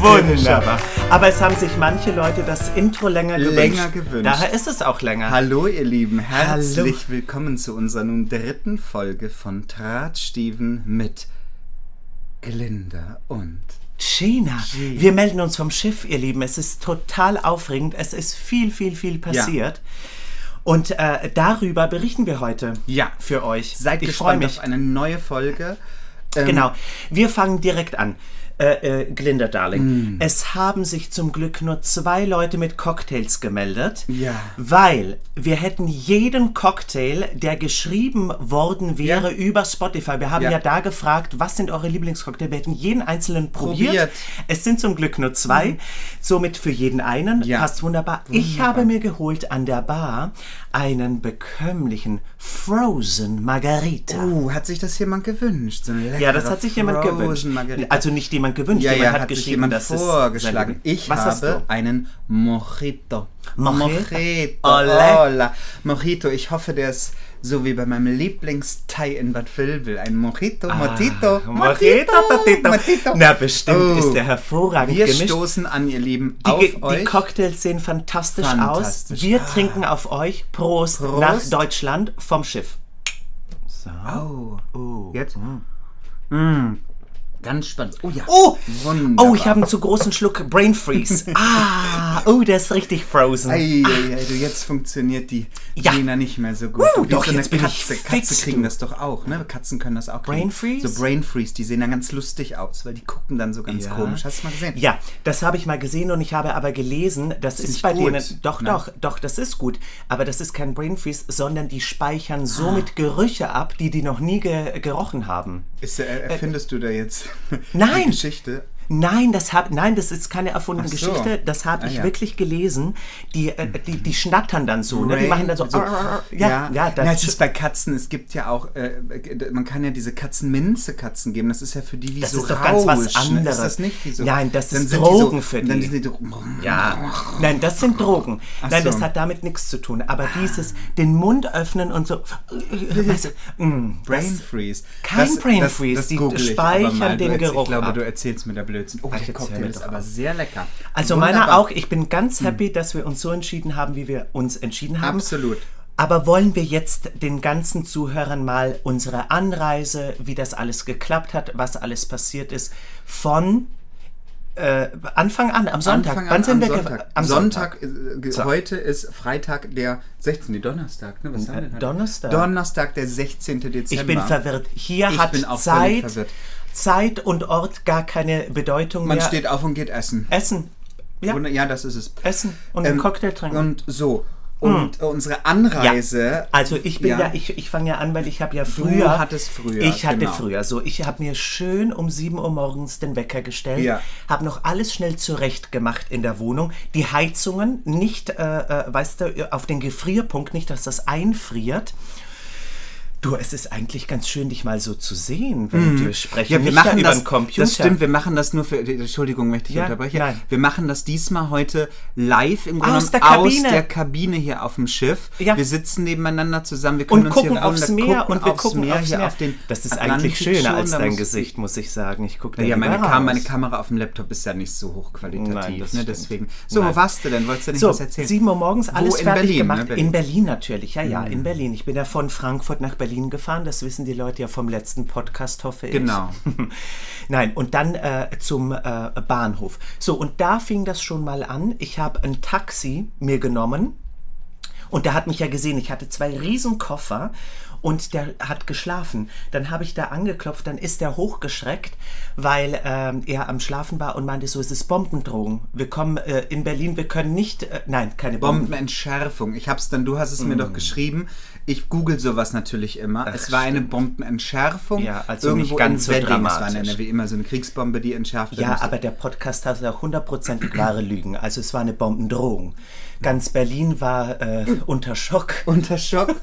Wunderbar. Aber es haben sich manche Leute das Intro länger gewünscht. Länger gewünscht. Daher ist es auch länger. Hallo ihr Lieben, herzlich Hallo. willkommen zu unserer nun dritten Folge von Drahtstieven mit Glinda und Gina, wir melden uns vom Schiff, ihr Lieben. Es ist total aufregend. Es ist viel, viel, viel passiert. Und äh, darüber berichten wir heute Ja. für euch. seid ich gespannt mich. auf eine neue Folge. Ähm, Genau. Wir fangen direkt an. Äh, äh, Glinda, Darling. Mm. Es haben sich zum Glück nur zwei Leute mit Cocktails gemeldet. Ja. Weil wir hätten jeden Cocktail, der geschrieben worden wäre Ja. über Spotify. Wir haben ja. Ja. da gefragt, was sind eure Lieblingscocktails? Wir hätten jeden einzelnen probiert. Probiert. Es sind zum Glück nur zwei. Somit für jeden einen. Passt wunderbar. Ich habe mir geholt an der Bar einen bekömmlichen Frozen Margarita. Oh, hat sich das jemand gewünscht? So Ja, das hat sich jemand gewünscht. Margarita. Also nicht jemand gewünscht, ja, jemand ja, hat, hat geschrieben, jemand vorgeschlagen. sein- Ich habe einen Mojito. Mojito? Mojito. Hola. Mojito. Ich hoffe, der ist so wie bei meinem Lieblingstei in Bad Vilbel. Ein Mojito, Mojito, Ah, Mojito, Mojito. Mojito. Na, bestimmt Oh. ist der hervorragend Wir gemischt. stoßen an, ihr Lieben, Die, auf die euch. Cocktails sehen fantastisch, Fantastisch. aus. Wir Ah. trinken auf euch. Prost, Prost. nach Deutschland vom Schiff. So. oh. Oh. Jetzt? Mm. Ganz spannend. Oh ja. Oh! Wunderbar. Oh, ich habe einen zu großen Schluck Brain Freeze. Ah, oh, der ist richtig frozen. Ei, ei, ei, du, jetzt funktioniert die Ja. Gina nicht mehr so gut. Uh, doch, so eine jetzt bin ich Katze. fix, Katze kriegen du. das doch auch, ne? Katzen können das auch kriegen. Brain Freeze? So Brain Freeze, die sehen dann ganz lustig aus, weil die gucken dann so ganz Ja. komisch. Hast du mal gesehen? Ja, das habe ich mal gesehen und ich habe aber gelesen, das ist, nicht bei gut. denen. Doch, Nein. doch, doch, das ist gut. Aber das ist kein Brain Freeze, sondern die speichern Ah. somit Gerüche ab, die die noch nie ge gerochen haben. Ist, äh, erfindest du da jetzt Nein. die Geschichte? Nein, das hab, nein, das ist keine erfundene so. Geschichte. Das habe Ah, ich ja. wirklich gelesen. Die, äh, die, die schnattern dann so, ne? Die machen dann so. so- ja, ja, ja, Na, es das, ist bei Katzen, es gibt ja auch, äh, man kann ja diese Katzenminze-Katzen geben. Das ist ja für die wie Das so ist doch ganz was ne? anderes. Ist das nicht wie so? Nein, das Dann ist sind Drogen die so, für und Dann die. sind die ja, nein, das sind Drogen. Ach Nein, so. das hat damit nichts zu tun. Aber dieses, den Mund öffnen und so. Weißt du, mm, Brain das- Freeze. Kein Brain Freeze, die speichern den Geruch Ich glaube, ab. du erzählst mir der Blödsinn. Oh, Ach, der Cocktail ist aber sehr lecker. Also Wunderbar. Hm. meiner auch. Ich bin ganz happy, dass wir uns so entschieden haben, wie wir uns entschieden haben. Absolut. Aber wollen wir jetzt den ganzen Zuhörern mal unsere Anreise, wie das alles geklappt hat, was alles passiert ist, von äh, Anfang an, am Sonntag. Anfang Wann an, sind am wir Sonntag. Am Sonntag, äh, ge- So. heute ist Freitag, der 16. Donnerstag, ne? Was haben wir? Donnerstag. Donnerstag, der 16. Dezember. Ich bin verwirrt. Hier Ich hat bin auch völlig Zeit, verwirrt. Zeit und Ort gar keine Bedeutung Man mehr. steht auf und geht essen. Essen. Ja, Ja, das ist es. essen und einen Ähm, Cocktail trinken. Und so. Und unsere Anreise. Also ich bin ja, Ja. ich, ich fange ja an, weil ich habe ja früher. hattest früher, Ich hatte genau. früher so. Ich habe mir schön um 7 Uhr morgens den Wecker gestellt, Ja. habe noch alles schnell zurecht gemacht in der Wohnung. Die Heizungen nicht, äh, äh, weißt du, auf den Gefrierpunkt, nicht, dass das einfriert. Du, es ist eigentlich ganz schön, dich mal so zu sehen, wenn wir sprechen. Mhm. Ja, wir machen über das. Computer. Das stimmt, wir machen das nur für. Entschuldigung, möchte ich Ja, unterbrechen. nein. Wir machen das diesmal heute live im Grunde Aus der Kabine. aus der Kabine hier auf dem Schiff. Ja. Wir sitzen nebeneinander zusammen. Wir können und uns gucken hier aufs Meer und wir aufs gucken Meer hier Meer. auf den. das ist Atlantik eigentlich schöner als dein Gesicht, muss ich sagen. Ich gucke da Ja, meine, Kam meine. Kamera auf dem Laptop ist ja nicht so hochqualitativ. Nein, ne? Deswegen. So, Nein. wo warst du denn? Wolltest du nicht So, was erzählen? 7 Uhr morgens, alles in fertig Berlin, gemacht. ne, Berlin? Mhm. In Berlin natürlich, ja, ja, in Berlin. Ich bin ja von Frankfurt nach Berlin gefahren, das wissen die Leute ja vom letzten Podcast, hoffe ich. Genau. Nein, und dann äh, zum äh, Bahnhof. So, und da fing das schon mal an. Ich habe ein Taxi mir genommen und der hat mich ja gesehen. Ich hatte zwei riesen Koffer und der hat geschlafen. Dann habe ich da angeklopft, dann ist der hochgeschreckt, weil ähm, er am Schlafen war und meinte so, es ist Bombendrohung. Wir kommen äh, in Berlin, wir können nicht, äh, nein, keine Bomben. Bombenentschärfung. Ich hab's dann, du hast es mir doch geschrieben. Ich google sowas natürlich immer. es war eine Bombenentschärfung. Ja, also irgendwo nicht ganz in so Wedding. Es war dramatisch. eine, wie immer so eine Kriegsbombe, die entschärft werden Ja, musste. aber der Podcast hat auch hundertprozentig wahre Lügen. Also es war eine Bombendrohung. Ganz Berlin war äh, unter Schock. unter Schock.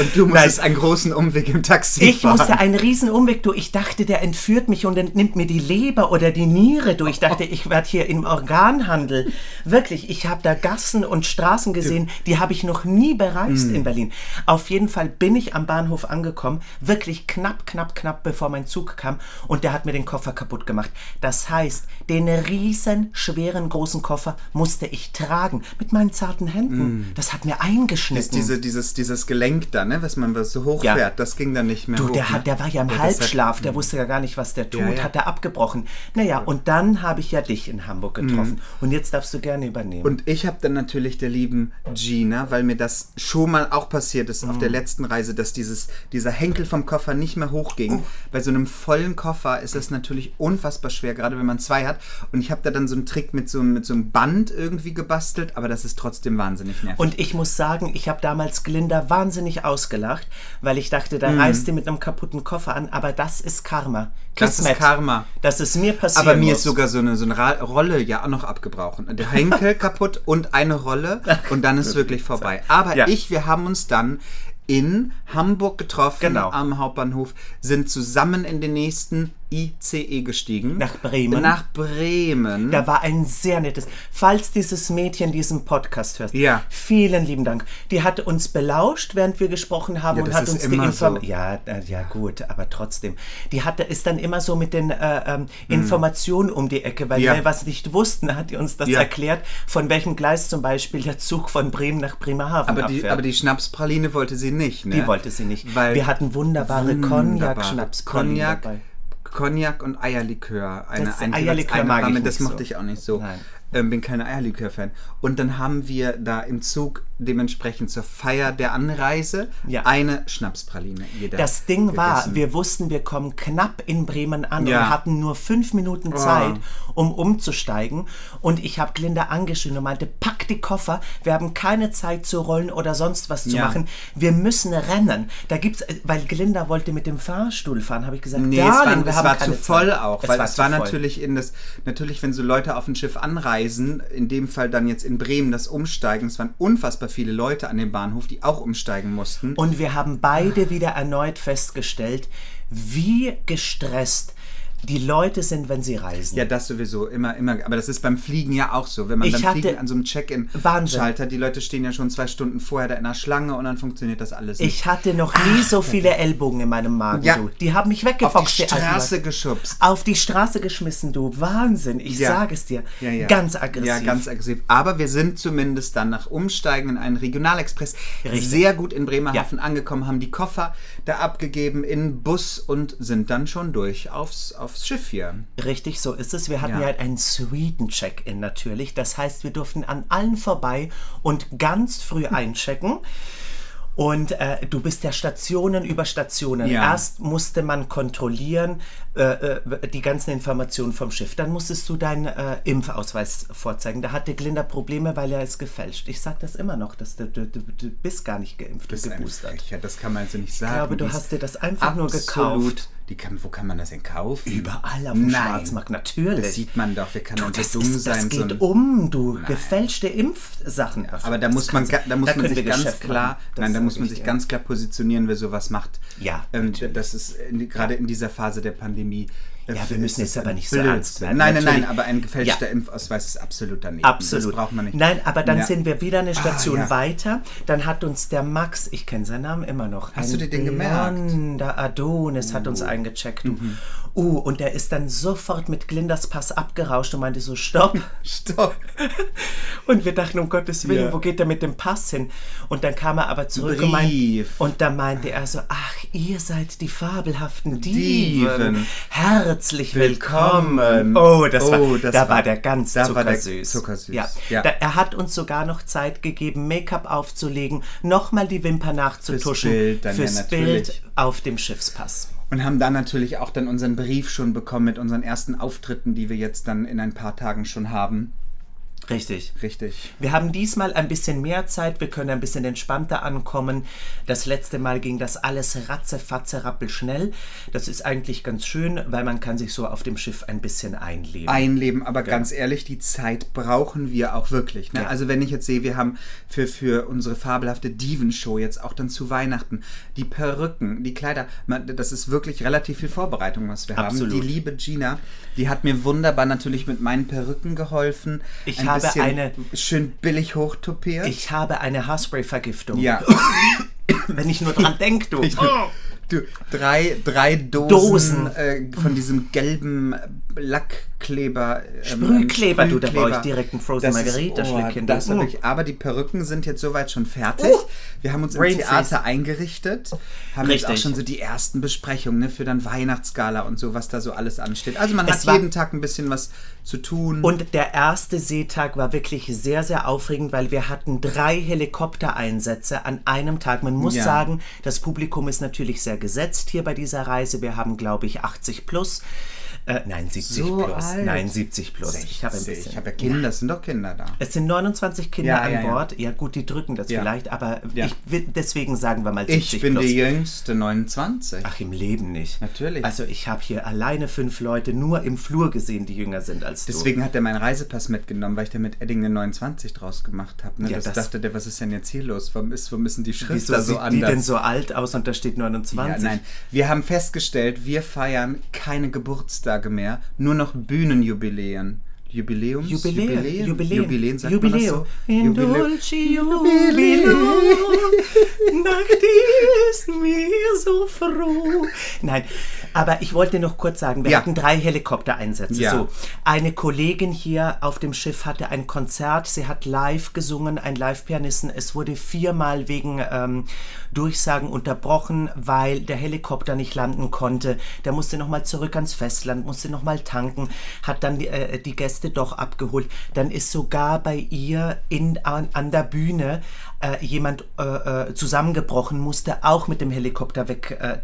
Und du Nein, musstest einen großen Umweg im Taxi Ich fahren. musste einen riesen Umweg durch. Ich dachte, der entführt mich und entnimmt mir die Leber oder die Niere durch. Ich dachte, ich werde hier im Organhandel. Wirklich, ich habe da Gassen und Straßen gesehen, die habe ich noch nie bereist in Berlin. Auf jeden Fall bin ich am Bahnhof angekommen, wirklich knapp, knapp, knapp, bevor mein Zug kam und der hat mir den Koffer kaputt gemacht. Das heißt, den riesen, schweren, großen Koffer musste ich tragen mit meinen zarten Händen. Das hat mir eingeschnitten. Diese, dieses, dieses Gelenk da, ne, was man so hochfährt, Ja. das ging dann nicht mehr Du, hoch. der, ne? hat, der war ja im Ja, das hat- Halbschlaf, der wusste ja gar nicht, was der tut, Ja, hat er abgebrochen. Naja, und dann habe ich ja dich in Hamburg getroffen. Und jetzt darfst du gerne übernehmen. Und ich habe dann natürlich der lieben Gina, weil mir das schon mal auch passiert ist Mhm. auf der letzten Reise, dass dieses, dieser Henkel vom Koffer nicht mehr hochging. Oh. Bei so einem vollen Koffer ist es natürlich unfassbar schwer, gerade wenn man zwei hat. Und ich habe da dann so einen Trick mit so, mit so einem Band irgendwie gebastelt, aber das ist trotzdem wahnsinnig nervig. Und ich muss sagen, ich habe damals Glinda wahnsinnig ausgelacht, weil ich dachte, Mhm. da reist die mit einem kaputten Koffer an. Aber das ist Karma. Das ist Kismet. Karma. Dass es mir passiert. aber mir muss. ist sogar so eine, so eine Ra Rolle ja auch noch abgebrochen. Der Henkel kaputt und eine Rolle und dann ist wirklich vorbei. Aber Ja. ich, wir haben uns dann in Hamburg getroffen Genau. am Hauptbahnhof, sind zusammen in den nächsten ICE gestiegen. Nach Bremen. Nach Bremen. Da war ein sehr nettes. Falls dieses Mädchen diesen Podcast hört, Ja. vielen lieben Dank. Die hat uns belauscht, während wir gesprochen haben Ja, und hat uns die immer Information. so. Ja, äh, ja gut, aber trotzdem. Die hatte ist dann immer so mit den äh, ähm, Informationen um die Ecke, weil. Ja. wir was nicht wussten, hat die uns das erklärt, von welchem Gleis zum Beispiel der Zug von Bremen nach Bremerhaven aber, die, abfährt. aber die Schnapspraline wollte sie nicht, ne? Die wollte sie nicht. Weil wir hatten wunderbare wunderbare Cognac-Schnapspralinen Cognac. Cognac und Eierlikör. Eine, Das ein, Eierlikör eine mag ich Rahmen, nicht Das mochte so. ich auch nicht so. Ähm, bin kein Eierlikör-Fan. Und dann haben wir da im Zug dementsprechend zur Feier der Anreise Ja. eine Schnapspraline. Jeder Das Ding war, gegessen. wir wussten, wir kommen knapp in Bremen an Ja. und hatten nur fünf Minuten Zeit, um umzusteigen. Und ich habe Glinda angeschrien und meinte, pack die Koffer, wir haben keine Zeit zu rollen oder sonst was zu Ja. machen. Wir müssen rennen. Da gibt's, weil Glinda wollte mit dem Fahrstuhl fahren, habe ich gesagt, Nee, es war, wir es war zu voll Zeit. auch, Es weil war es war voll. natürlich in das, natürlich, wenn so Leute auf ein Schiff anreisen, in dem Fall dann jetzt in Bremen das Umsteigen, es waren unfassbar viele Leute an dem Bahnhof, die auch umsteigen mussten. Und wir haben beide wieder erneut festgestellt, wie gestresst die Leute sind, wenn sie reisen. Ja, das sowieso, immer, immer. Aber das ist beim Fliegen ja auch so. Wenn man Ich beim hatte- Fliegen an so einem. Check-in-Schalter, die Leute stehen ja schon zwei Stunden vorher da in der Schlange und dann funktioniert das alles nicht. Ich hatte noch nie so viele Ellbogen in meinem Magen, Ja. du. Die haben mich Auf weggefoxt, die alten Straße geschubst. Auf die Straße geschmissen, du. Wahnsinn, ich Ja. sage es dir. Ja, ja. Ganz aggressiv. Ja, ganz aggressiv. Aber wir sind zumindest dann nach Umsteigen in einen Regionalexpress Richtig. sehr gut in Bremerhaven angekommen, haben die Koffer da abgegeben in Bus und sind dann schon durch aufs, aufs Schiff hier. Richtig, so ist es. Wir hatten Ja. ja, einen Sweden-Check-In natürlich. Das heißt, wir durften an allen vorbei und ganz früh einchecken. Und äh, du bist ja Stationen über Stationen. Ja. Erst musste man kontrollieren äh, äh, die ganzen Informationen vom Schiff. Dann musstest du deinen äh, Impfausweis vorzeigen. Da hatte Glinda Probleme, weil er ist gefälscht. Ich sage das immer noch, dass du, du, du, du bist gar nicht geimpft Das und geboostert. Frechheit, das kann man also nicht sagen. Ich glaube, du hast dir das einfach nur gekauft. Die kann, wo kann man das denn kaufen? Überall auf dem Nein. Schwarzmarkt, natürlich. Das sieht man doch, wir können Du, das, so dumm ist, das sein. so geht ein- um, du. Gefälschte Impfsachen. Also, Aber da das muss man, da muss man können sich ganz Geschäft klar. Das nein, da muss man ich sich dir. ganz klar positionieren, wer sowas macht. Ja, ähm, das ist in, gerade in dieser Phase der Pandemie. Äh, Ja, wir müssen jetzt aber nicht so ernst werden. Nein, nein, nein, aber ein gefälschter Ja. Impfausweis ist absolut daneben. Absolut. Das braucht man nicht. Nein, aber dann Ja. sind wir wieder eine Station Ah, ja. weiter. Dann hat uns der Max, ich kenne seinen Namen immer noch, Hast du dir den gemerkt? blonder Adonis hat uns eingecheckt. Du. Mhm. Uh, und der ist dann sofort mit Glindas Pass abgerauscht und meinte so, stopp. Stopp. Und wir dachten, um Gottes Willen, wo geht er mit dem Pass hin? Und dann kam er aber zurück und, Brief. meint, und dann meinte er so, ach, ihr seid die fabelhaften Diven. Diven. Herzlich Willkommen. willkommen. Oh, das war, Oh, das da war- war der ganz da war der zuckersüß. zuckersüß. Ja. Ja. Da, er hat uns sogar noch Zeit gegeben, Make-up aufzulegen, nochmal die Wimper nachzutuschen. Fürs Bild dann, ja, fürs natürlich. Bild auf dem Schiffspass. Und haben dann natürlich auch dann unseren Brief schon bekommen mit unseren ersten Auftritten, die wir jetzt dann in ein paar Tagen schon haben. Richtig. Richtig. Wir haben diesmal ein bisschen mehr Zeit, wir können ein bisschen entspannter ankommen. Das letzte Mal ging das alles ratzefatze rappelschnell. Das ist eigentlich ganz schön, weil man kann sich so auf dem Schiff ein bisschen einleben. Einleben, aber ganz ehrlich, die Zeit brauchen wir auch wirklich. Ne? Ja. Also wenn ich jetzt sehe, wir haben für, für unsere fabelhafte Diven-Show jetzt auch dann zu Weihnachten die Perücken, die Kleider, das ist wirklich relativ viel Vorbereitung, was wir Absolut. haben. Die liebe Gina, die hat mir wunderbar natürlich mit meinen Perücken geholfen. Ich ein habe eine- schön billig hochtopiert. Ich habe eine Haarspray-Vergiftung. ja. Wenn ich nur dran denke, du. Oh. Du, drei, drei Dosen, Dosen. Äh, von diesem gelben Lackkleber. ähm, Sprühkleber, du, da brauche ich Sprühkleber. direkt einen Frozen Das ist- Margarita oh, schlucken. das hab ich, Aber die Perücken sind jetzt soweit schon fertig. Uh. Wir haben uns im Brain Theater eingerichtet, haben jetzt auch Richtig. schon so die ersten Besprechungen ne, für dann Weihnachtsgala und so, was da so alles ansteht. Also man Es hat jeden Tag ein bisschen was zu tun. Und der erste Seetag war wirklich sehr, sehr aufregend, weil wir hatten drei Helikoptereinsätze an einem Tag. Man muss Ja. sagen, das Publikum ist natürlich sehr gesetzt hier bei dieser Reise. Wir haben, glaube ich, 80 plus. Äh, nein, 70 So plus. alt. Nein, 70 plus. Ich habe ein 60. bisschen. Ich habe ja Kinder, es sind doch Kinder da. es sind 29 Kinder Ja, an ja. Bord. Ja. gut, die drücken das vielleicht, aber ich will, deswegen sagen wir mal 70 Ich bin plus. die jüngste, 29. Ach, im Leben nicht. Natürlich. Also ich habe hier alleine fünf Leute nur im Flur gesehen, die jünger sind als du. Deswegen hat er meinen Reisepass mitgenommen, weil ich da mit Edding eine 29 draus gemacht habe. Ne? Ja, das, das- dachte der, was ist denn jetzt hier los? Warum, ist, warum denn die Schrift Wieso da so sieht anders? die denn so alt aus und da steht 29? ja, nein, wir haben festgestellt, wir feiern keine Geburtstage mehr, nur noch Bühnenjubiläen. Jubiläums? Jubiläen, Jubiläen, Jubiläen, Jubiläen sagt Jubileo. man das so? In Jubilä- dolce jubilo, Nacht ist mir so froh. Nein, aber ich wollte noch kurz sagen, wir Ja. hatten drei Helikoptereinsätze. Ja. So, eine Kollegin hier auf dem Schiff hatte ein Konzert, sie hat live gesungen, ein Live-Pianisten. Es wurde viermal wegen ähm, Durchsagen unterbrochen, weil der Helikopter nicht landen konnte. Der musste nochmal zurück ans Festland, musste nochmal tanken, hat dann die, äh, die Gäste doch abgeholt. Dann ist sogar bei ihr in, an, an der Bühne äh, jemand äh, äh, zusammengebrochen, musste auch mit dem Helikopter weg äh,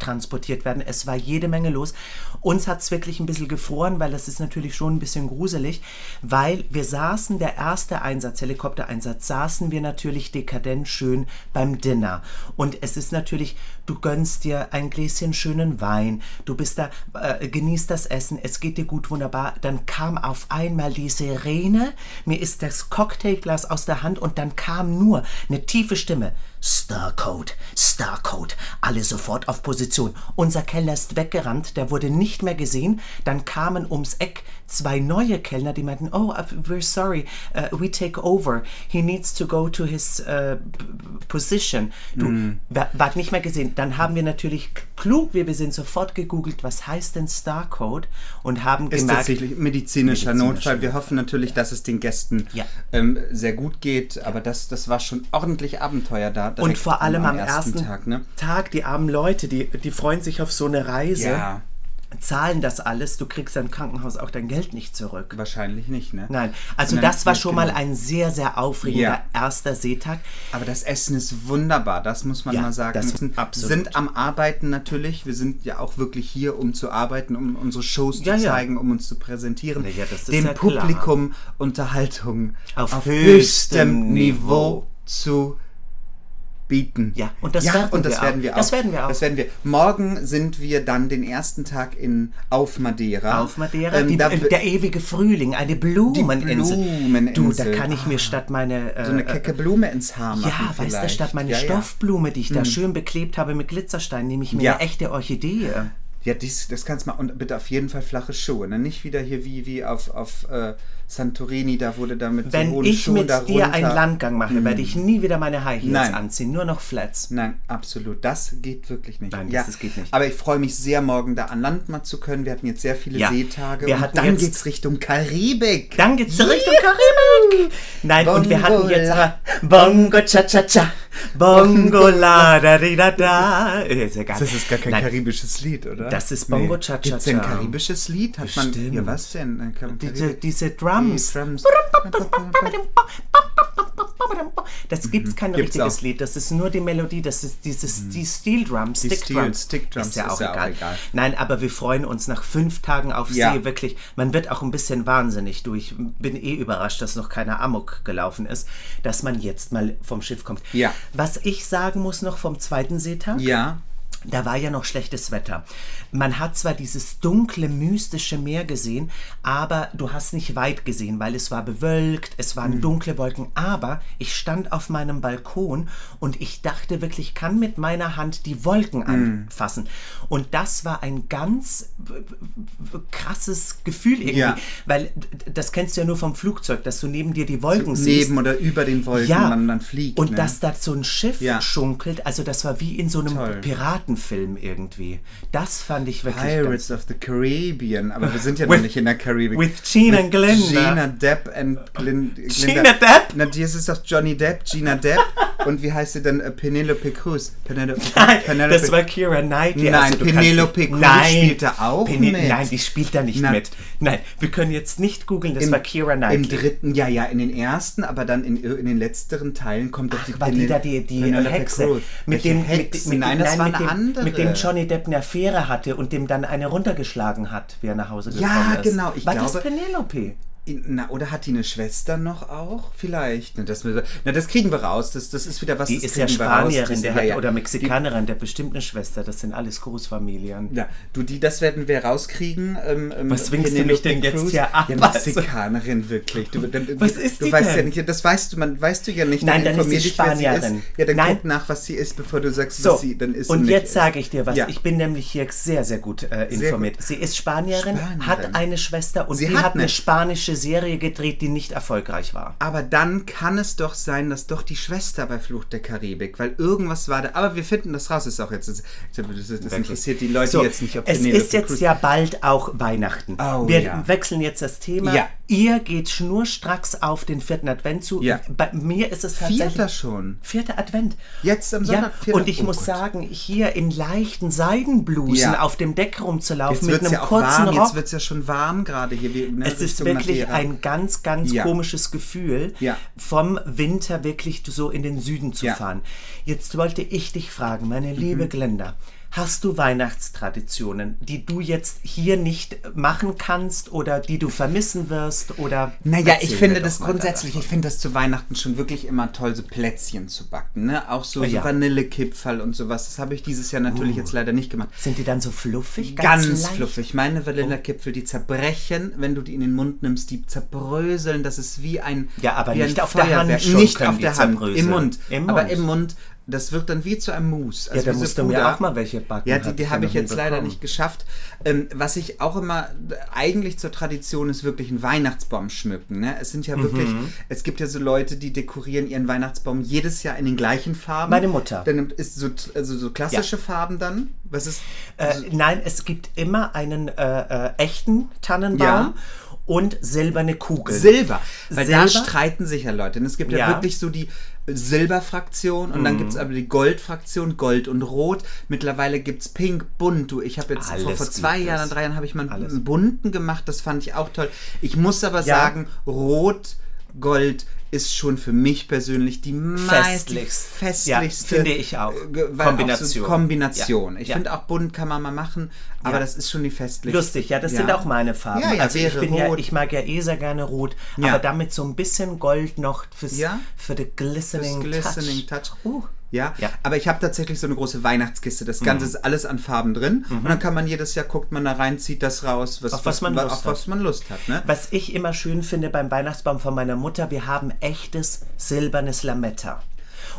werden. Es war jede Menge los. Uns hat es wirklich ein bisschen gefroren, weil das ist natürlich schon ein bisschen gruselig, weil wir saßen, der erste Einsatz, Helikoptereinsatz, saßen wir natürlich dekadent schön beim Dinner. Und es ist natürlich, du gönnst dir ein Gläschen schönen Wein, du bist da, äh, genießt das Essen, es geht dir gut, wunderbar. Dann kam auf einmal die Sirene, mir ist das Cocktailglas aus der Hand und dann kam nur eine tiefe Stimme. Starcode, Starcode, alle sofort auf Position. Unser Kellner ist weggerannt, der wurde nicht mehr gesehen. Dann kamen ums Eck zwei neue Kellner, die meinten, oh, uh, we're sorry, uh, we take over. He needs to go to his uh, position. Du, wer- wart nicht mehr gesehen. Dann haben wir natürlich klug, wie wir sind, sofort gegoogelt, was heißt denn Starcode und haben Ist gemerkt, tatsächlich medizinischer, Medizinischer Notfall. Wir hoffen natürlich, dass es den Gästen Ja. ähm, sehr gut geht, aber das, das war schon ordentlich Abenteuer da. Und vor allem am ersten, Tag. Ne? Tag, die armen Leute, die, die freuen sich auf so eine Reise. Ja, zahlen das alles, du kriegst im Krankenhaus auch dein Geld nicht zurück. wahrscheinlich nicht. Ne? Nein, also das war schon mal genau- ein sehr, sehr aufregender Ja. erster Seetag. Aber das Essen ist wunderbar, das muss man Ja, mal sagen. das- Wir sind, absolut. sind am Arbeiten natürlich. Wir sind ja auch wirklich hier, um zu arbeiten, um unsere Shows Ja, zu zeigen, um uns zu präsentieren. Dem ja klar. Publikum Unterhaltung Auf höchstem höchstem Niveau zu bieten. Ja, und das ja, werden und das wir auch. werden wir auch. Das werden wir auch. Das werden wir. Morgen sind wir dann den ersten Tag in auf Madeira. Auf Madeira, Ähm, die, da, äh, der ewige Frühling, eine Blumeninsel. Blumeninsel. Du, da kann ich mir statt meine... Äh, so eine kecke Blume ins Haar machen. ja, weißt du, vielleicht. statt meine Ja. Stoffblume, die ich da schön beklebt habe mit Glitzerstein, nehme ich mir eine echte Orchidee. Ja, dies, das kannst du mal. Und bitte auf jeden Fall flache Schuhe. Ne? Nicht wieder hier wie, wie auf, auf äh, Santorini, da wurde da mit so Wenn hohen ich Schuhen mit da dir einen Landgang mache, werde ich nie wieder meine High Heels Nein. anziehen, nur noch Flats. Nein, absolut. Das geht wirklich nicht. Nein, das- ja, das geht nicht. Aber ich freue mich sehr, morgen da an Land mal zu können. Wir hatten jetzt sehr viele Ja. Seetage. Wir und dann jetzt- geht's Richtung Karibik. Dann geht's Richtung Karibik. Nein, und wir hatten jetzt Bongo cha cha cha, Bongo la da di da da. Ist egal. Das ist gar kein Nein, karibisches Lied, oder? Das ist Bongo Cha Cha Gibt's denn ein Cha. karibisches Lied? Hat man. Bestimmt. Ja, was denn? Diese, diese Die Drums. Drums. Das gibt's kein Gibt's richtiges auch. Lied, das ist nur die Melodie, das ist dieses, die Steel Drum, Stick Steel- Drum. Stick Drums ist ja ist auch, ja auch egal. egal. Nein, aber wir freuen uns nach fünf Tagen auf Ja. See, wirklich, man wird auch ein bisschen wahnsinnig. Du, ich bin eh überrascht, dass noch keiner Amok gelaufen ist, dass man jetzt mal vom Schiff kommt. Ja. Was ich sagen muss noch vom zweiten Seetag, Ja. Da war ja noch schlechtes Wetter. Man hat zwar dieses dunkle, mystische Meer gesehen, aber du hast nicht weit gesehen, weil es war bewölkt, es waren dunkle Wolken. Aber ich stand auf meinem Balkon und ich dachte wirklich, ich kann mit meiner Hand die Wolken anfassen. Und das war ein ganz krasses Gefühl irgendwie, Ja. weil das kennst du ja nur vom Flugzeug, dass du neben dir die Wolken siehst. Neben oder über den Wolken Ja, man dann fliegt. und ne? dass da so ein Schiff Ja. schunkelt, also das war wie in so einem Toll. Piratenfilm irgendwie. Das fand ich wirklich Pirates of the Caribbean, aber wir sind ja With- noch nicht in der Karibik. with Gina and Glenda. Gina Depp and Glin, Glinda. Gina Depp? Na, die ist doch Johnny Depp, Gina Depp. und wie heißt sie denn? Äh, Penelope Cruz. Penelope, Nein, Penelope- das war Kira Knightley. Nein, also Penelope Cruz Nein, spielt da auch mit. Nein, die spielt da nicht Na- mit. Nein, wir können jetzt nicht googeln, das war Kira Im Knightley. dritten, ja, ja, in den ersten, aber dann in, in den letzteren Teilen kommt doch die war die Penel- da die, die Penelope Hexe, Cruz. mit dem, Hexe? mit, mit, Nein, das war mit eine dem, andere. mit dem Johnny Depp eine Affäre hatte und dem dann eine runtergeschlagen hat, wie er nach Hause gekommen Ja, ist. genau, ich war das glaube- Penelope? Na, oder hat die eine Schwester noch auch? Vielleicht. Na, das, na, das kriegen wir raus. Das, das ist wieder was. Die ist ja. Spanierin, der hat, ja. oder Mexikanerin, der hat bestimmt eine Schwester. Das sind alles Großfamilien. Ja, du, die, das werden wir rauskriegen. Ähm, ähm, Was winkst du mich denn jetzt hier ab? Ja, Also- Mexikanerin, wirklich. Du, dann, Was ist du die weißt denn? ja nicht, das weißt du, man, weißt du ja nicht. Nein, dann ist informier sie dich, wer sie Spanierin. ist. Ja, dann Nein. guck nach, was sie ist, bevor du sagst, So, was sie dann ist. und nicht jetzt ist. sage ich dir was. Ja. Ich bin nämlich hier sehr, sehr gut äh, informiert. Sie ist Spanierin, Spanierin. hat eine Schwester und Sie die hat eine eine- spanische Serie gedreht, die nicht erfolgreich war. Aber dann kann es doch sein, dass doch die Schwester bei Flucht der Karibik, weil irgendwas war da. Aber wir finden das raus. Ist auch jetzt. Das, das, das interessiert die Leute So, jetzt nicht, ob es Penelope ist jetzt ja bald auch Weihnachten. Oh, Wir ja. wechseln jetzt das Thema. Ja. Ihr geht schnurstracks auf den vierten Advent zu. Ja. Bei mir ist es tatsächlich... Vierter schon. Vierter Advent. Jetzt am Ja, Sonntag. vierter- und ich Oh muss Gott. sagen, hier in leichten Seidenblusen Ja. auf dem Deck rumzulaufen Jetzt mit einem ja auch kurzen warm. Rock. Jetzt wird es ja schon warm gerade hier. Wie, ne, Es ist Richtung wirklich ein ganz, ganz Ja. komisches Gefühl, Ja. vom Winter wirklich so in den Süden zu. Mhm. fahren. Jetzt wollte ich dich fragen, meine liebe Glenda, hast du Weihnachtstraditionen, die du jetzt hier nicht machen kannst oder die du vermissen wirst? Oder Naja, ich finde das grundsätzlich, ich finde das zu Weihnachten schon wirklich immer toll, so Plätzchen zu backen. Ne? Auch so, so Ja. Vanillekipferl und sowas. Das habe ich dieses Jahr natürlich jetzt leider nicht gemacht. Sind die dann so fluffig? Ganz, leicht? fluffig. Meine Vanillekipferl, die zerbrechen, wenn du die in den Mund nimmst, die zerbröseln. Das ist wie ein Ja, aber nicht ein auf der Hand Feuerwerk. Nicht auf der Hand, im Mund. Im Aber Mund. im Mund, das wird dann wie zu einem Mousse. Also Ja, da musst du mir auch mal welche backen. Ja, die, die habe ich jetzt leider nicht geschafft. Ähm, was ich auch immer äh, eigentlich zur Tradition ist, wirklich einen Weihnachtsbaum schmücken. Ne? Es sind ja wirklich, Mhm. es gibt ja so Leute, die dekorieren ihren Weihnachtsbaum jedes Jahr in den gleichen Farben. Meine Mutter. Dann ist so, also so klassische Farben dann. Was ist? Äh, nein, es gibt immer einen äh, äh, echten Tannenbaum Ja. Und silberne Kugeln. Silber. Weil da Silber? streiten sich ja Leute. Und es gibt ja, Ja. Mhm. wirklich so die Silberfraktion und dann gibt es aber die Goldfraktion, Gold und Rot. Mittlerweile gibt es Pink, Bunt. Du, ich habe jetzt vor, Alles vor zwei Jahren, drei Jahren habe ich mal Alles. einen bunten gemacht. Das fand ich auch toll. Ich muss aber Ja. sagen, Rot, Gold ist schon für mich persönlich die Festlichst. festlichste Ja, finde ich auch. Kombination. Auch so Kombination. Ja. Ich Ja. finde auch bunt kann man mal machen, aber Ja. das ist schon die festlichste. Lustig, ja, das sind auch meine Farben. Ja, ja, also ich bin ja, rot. ich mag ja eh sehr gerne rot, Ja. aber damit so ein bisschen Gold noch fürs, Ja? für den glistening, Das Glistening Touch. Touch. Uh. Ja, Ja. aber ich habe tatsächlich so eine große Weihnachtskiste. Das Ganze ist alles an Farben drin. Und dann kann man jedes Jahr guckt man da rein, zieht das raus, was, Auf was man wa- Lust auf hat. was man Lust hat. Ne? Was ich immer schön finde beim Weihnachtsbaum von meiner Mutter, wir haben echtes silbernes Lametta.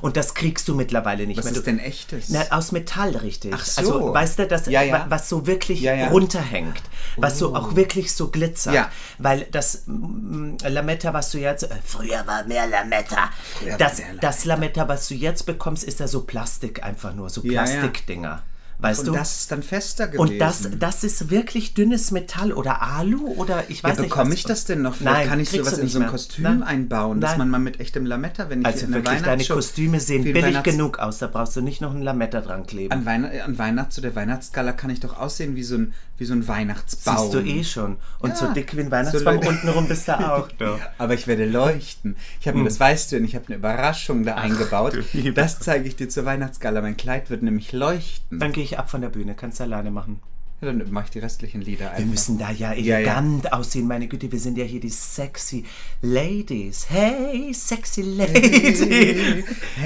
Und das kriegst du mittlerweile nicht Was mehr. ist Du- denn echtes? Na, aus Metall, richtig. Ach so. Also, weißt du, das, Ja, ja. wa- was so wirklich Ja, runterhängt, was so auch wirklich so glitzert. Ja. Weil das mm, Lametta, was du jetzt, äh, früher war mehr Lametta. Früher Das, mehr Lametta. das Lametta, was du jetzt bekommst, ist ja so Plastik einfach nur, so. Plastikdinger. Weißt und du? das ist dann fester gewesen. Und das, das ist wirklich dünnes Metall oder Alu oder ich weiß ja, nicht. bekomme ich das denn noch? Vielleicht Nein, kann ich sowas in so ein. Kostüm Nein. einbauen, dass Nein. man mal mit echtem Lametta, wenn ich Also wirklich, deine Weihnachtsshow- Kostüme sehen billig Weihnachts- genug aus, da brauchst du nicht noch ein Lametta dran kleben. An, Weihn an Weihnachten zu der Weihnachtsgala kann ich doch aussehen wie so ein, wie so ein Weihnachtsbaum. Siehst du eh schon. Und Ja. so dick wie ein Weihnachtsbaum So untenrum bist du auch. Du. Aber ich werde leuchten. Ich habe mir, das weißt du, ich habe eine Überraschung da eingebaut. du Liebe. Das zeige ich dir zur Weihnachtsgala. Mein Kleid wird nämlich leuchten. Dann gehe ich ab von der Bühne, kannst du alleine machen. Ja, dann mache ich die restlichen Lieder einfach. Wir müssen da ja Ja, ja. elegant aussehen, meine Güte, wir sind ja hier die sexy Ladies. Hey, sexy Lady.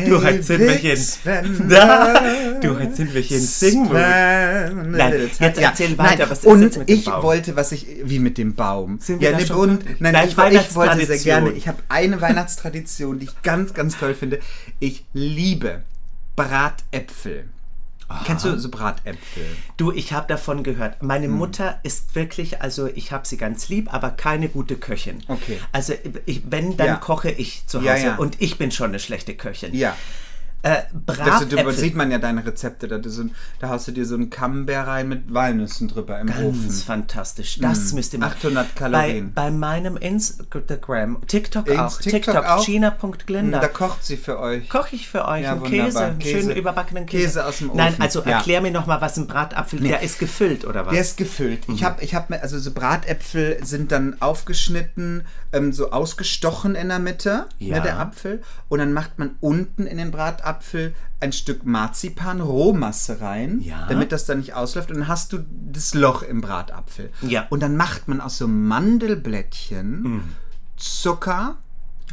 du, heute sind wir hier in, da. Du, heute sind wir hier in Singmood. Nein, jetzt erzähl weiter, was ist und jetzt mit dem ich Baum? wollte, was ich, wie mit dem Baum. Sind wir ja, ne, und, nein, Nein, ich, ich wollte sehr gerne, ich habe eine Weihnachtstradition, die ich ganz, ganz toll finde. Ich liebe Bratäpfel. Kennst du so Bratäpfel? Du, ich habe davon gehört. Meine Hm. Mutter ist wirklich, also ich habe sie ganz lieb, aber keine gute Köchin. Okay. Also ich, wenn, dann Ja. koche ich zu Hause Ja, ja. und ich bin schon eine schlechte Köchin. Ja. Äh, Das, Bratäpfel. sieht man ja deine Rezepte. Da, so, da haust du dir so einen Camembert rein mit Walnüssen drüber im Ofen. Ganz fantastisch. Das müsst ihr machen. 800 Kalorien. Bei, bei meinem Instagram, TikTok Ins auch. TikTok TikTok, auch? Gina.glinda. Da kocht sie für euch. Koche ich für euch Ja, einen. Käse, einen Käse- schönen überbackenen Käse. Käse aus dem Nein, Ofen. also Ja. erklär mir noch mal, was ein Bratapfel, der ist gefüllt oder was? Der ist gefüllt. Ich habe, ich habe, also so Bratäpfel sind dann aufgeschnitten, ähm, so ausgestochen in der Mitte, Ja. ne, der Apfel. Und dann macht man unten in den Bratapfel ein Stück Marzipan, Rohmasse rein, Ja. damit das dann nicht ausläuft. Und dann hast du das Loch im Bratapfel. Ja. Und dann macht man aus so Mandelblättchen Zucker,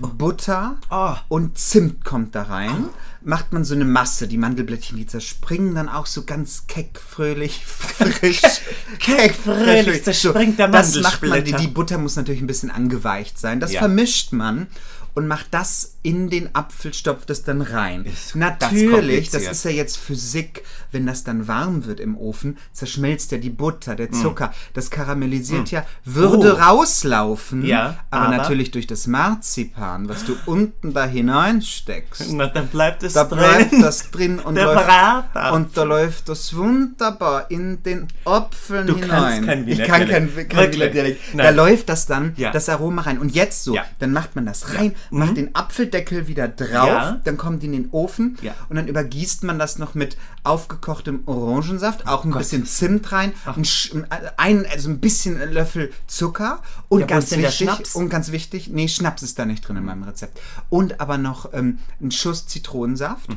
Butter Oh. und Zimt kommt da rein. Macht man so eine Masse. Die Mandelblättchen, die zerspringen dann auch so ganz keck, fröhlich, frisch. keck, fröhlich zerspringt der Das macht man. Die, die Butter muss natürlich ein bisschen angeweicht sein. Das Ja. vermischt man und macht das in den Apfel, stopft es dann rein. Ist natürlich, das, kompliziert. ist ja jetzt Physik, wenn das dann warm wird im Ofen, zerschmilzt ja die Butter, der Zucker, das karamellisiert ja, würde Mm. Oh. rauslaufen, Ja, aber, aber- natürlich durch das Marzipan, was du unten da hineinsteckst. Na, dann bleibt es Da drin. bleibt das drin und läuft, und da läuft das wunderbar in den Apfeln Du hinein. kannst kein ich kann kein, kein? Wiener Dialekt. Da läuft das dann, Ja. das Aroma rein. Und jetzt so, Ja. Dann macht man das rein, macht den Apfeldeckel wieder drauf, Ja. dann kommt die in den Ofen Ja. und dann übergießt man das noch mit aufgekochtem Orangensaft, auch ein Gott. bisschen Zimt rein, ein, ein, also ein bisschen Löffel Zucker und Ja, ganz wichtig, Schnaps? und ganz wichtig, nee, Schnaps ist da nicht drin in meinem Rezept. Und aber noch ähm, ein Schuss Zitronensaft.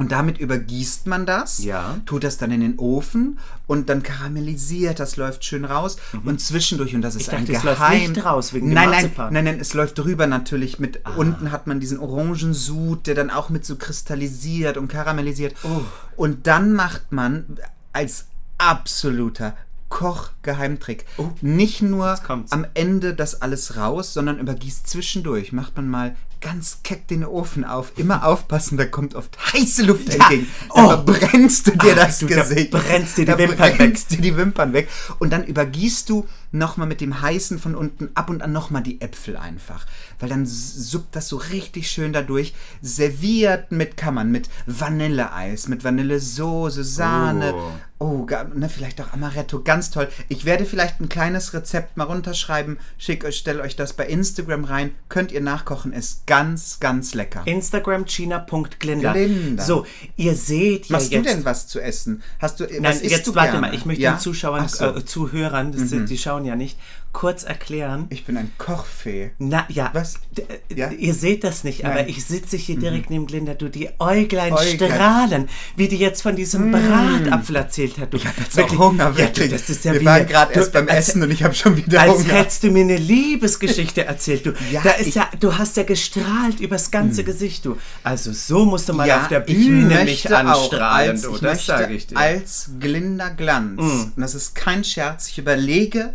Und damit übergießt man das, Mhm. Ja. tut das dann in den Ofen und dann karamellisiert, das läuft schön raus. Und zwischendurch, und das ist Mhm. Ich ein dachte, es läuft Geheim... nicht raus wegen nein, nein. Ah. nein, nein, es läuft drüber natürlich mit, unten hat man diesen Orangensud, der dann auch mit so kristallisiert und karamellisiert. Oh. Und dann macht man als absoluter Kochgeheimtrick nicht nur am Ende das alles raus, sondern übergießt zwischendurch. Macht man mal ganz keck den Ofen auf. Immer aufpassen, da kommt oft heiße Luft entgegen. Da Oh. verbrennst du dir Ach, das du, da Gesicht. brennst dir die Da Wimpern brennst dir die Wimpern weg. Und dann übergießt du nochmal mit dem heißen von unten ab und an nochmal die Äpfel einfach. Weil dann suppt das so richtig schön dadurch. Serviert mit Kammern, mit Vanilleeis, mit Vanillesoße, Sahne. Oh. Oh, ne, vielleicht auch Amaretto, ganz toll. Ich werde vielleicht ein kleines Rezept mal runterschreiben, schick euch, stell euch das bei Instagram rein, könnt ihr nachkochen, ist ganz, ganz lecker. Instagram Gina.glinda. Glinda. So, ihr seht ja Machst jetzt. du denn was zu essen? Hast du, Nein, was isst jetzt du warte gerne? mal, ich möchte Ja? den Zuschauern, so. Mhm. äh, Zuhörern, das sind, die schauen ja nicht, kurz erklären. ich bin ein Kochfee. Na ja, Was? äh, Ja? ihr seht das nicht, aber Nein. Mhm. ich sitze hier direkt neben Glinda, du die Äuglein, Äuglein. strahlen, wie die jetzt von diesem Bratapfel erzählt hat. Du, Ich habe jetzt auch Hunger, Ja, wirklich. du, das ist ja Wir waren gerade du, erst beim als- Essen und ich habe schon wieder Als Hunger. hättest du mir eine Liebesgeschichte erzählt, du. Ja, da ist ich- ja, du hast ja gestrahlt übers ganze Gesicht, du. Also so musst du mal auf der Bühne mich anstrahlen, als, du. Das sage ich dir. Mm. als Glinda Glanz, und das ist kein Scherz, ich überlege,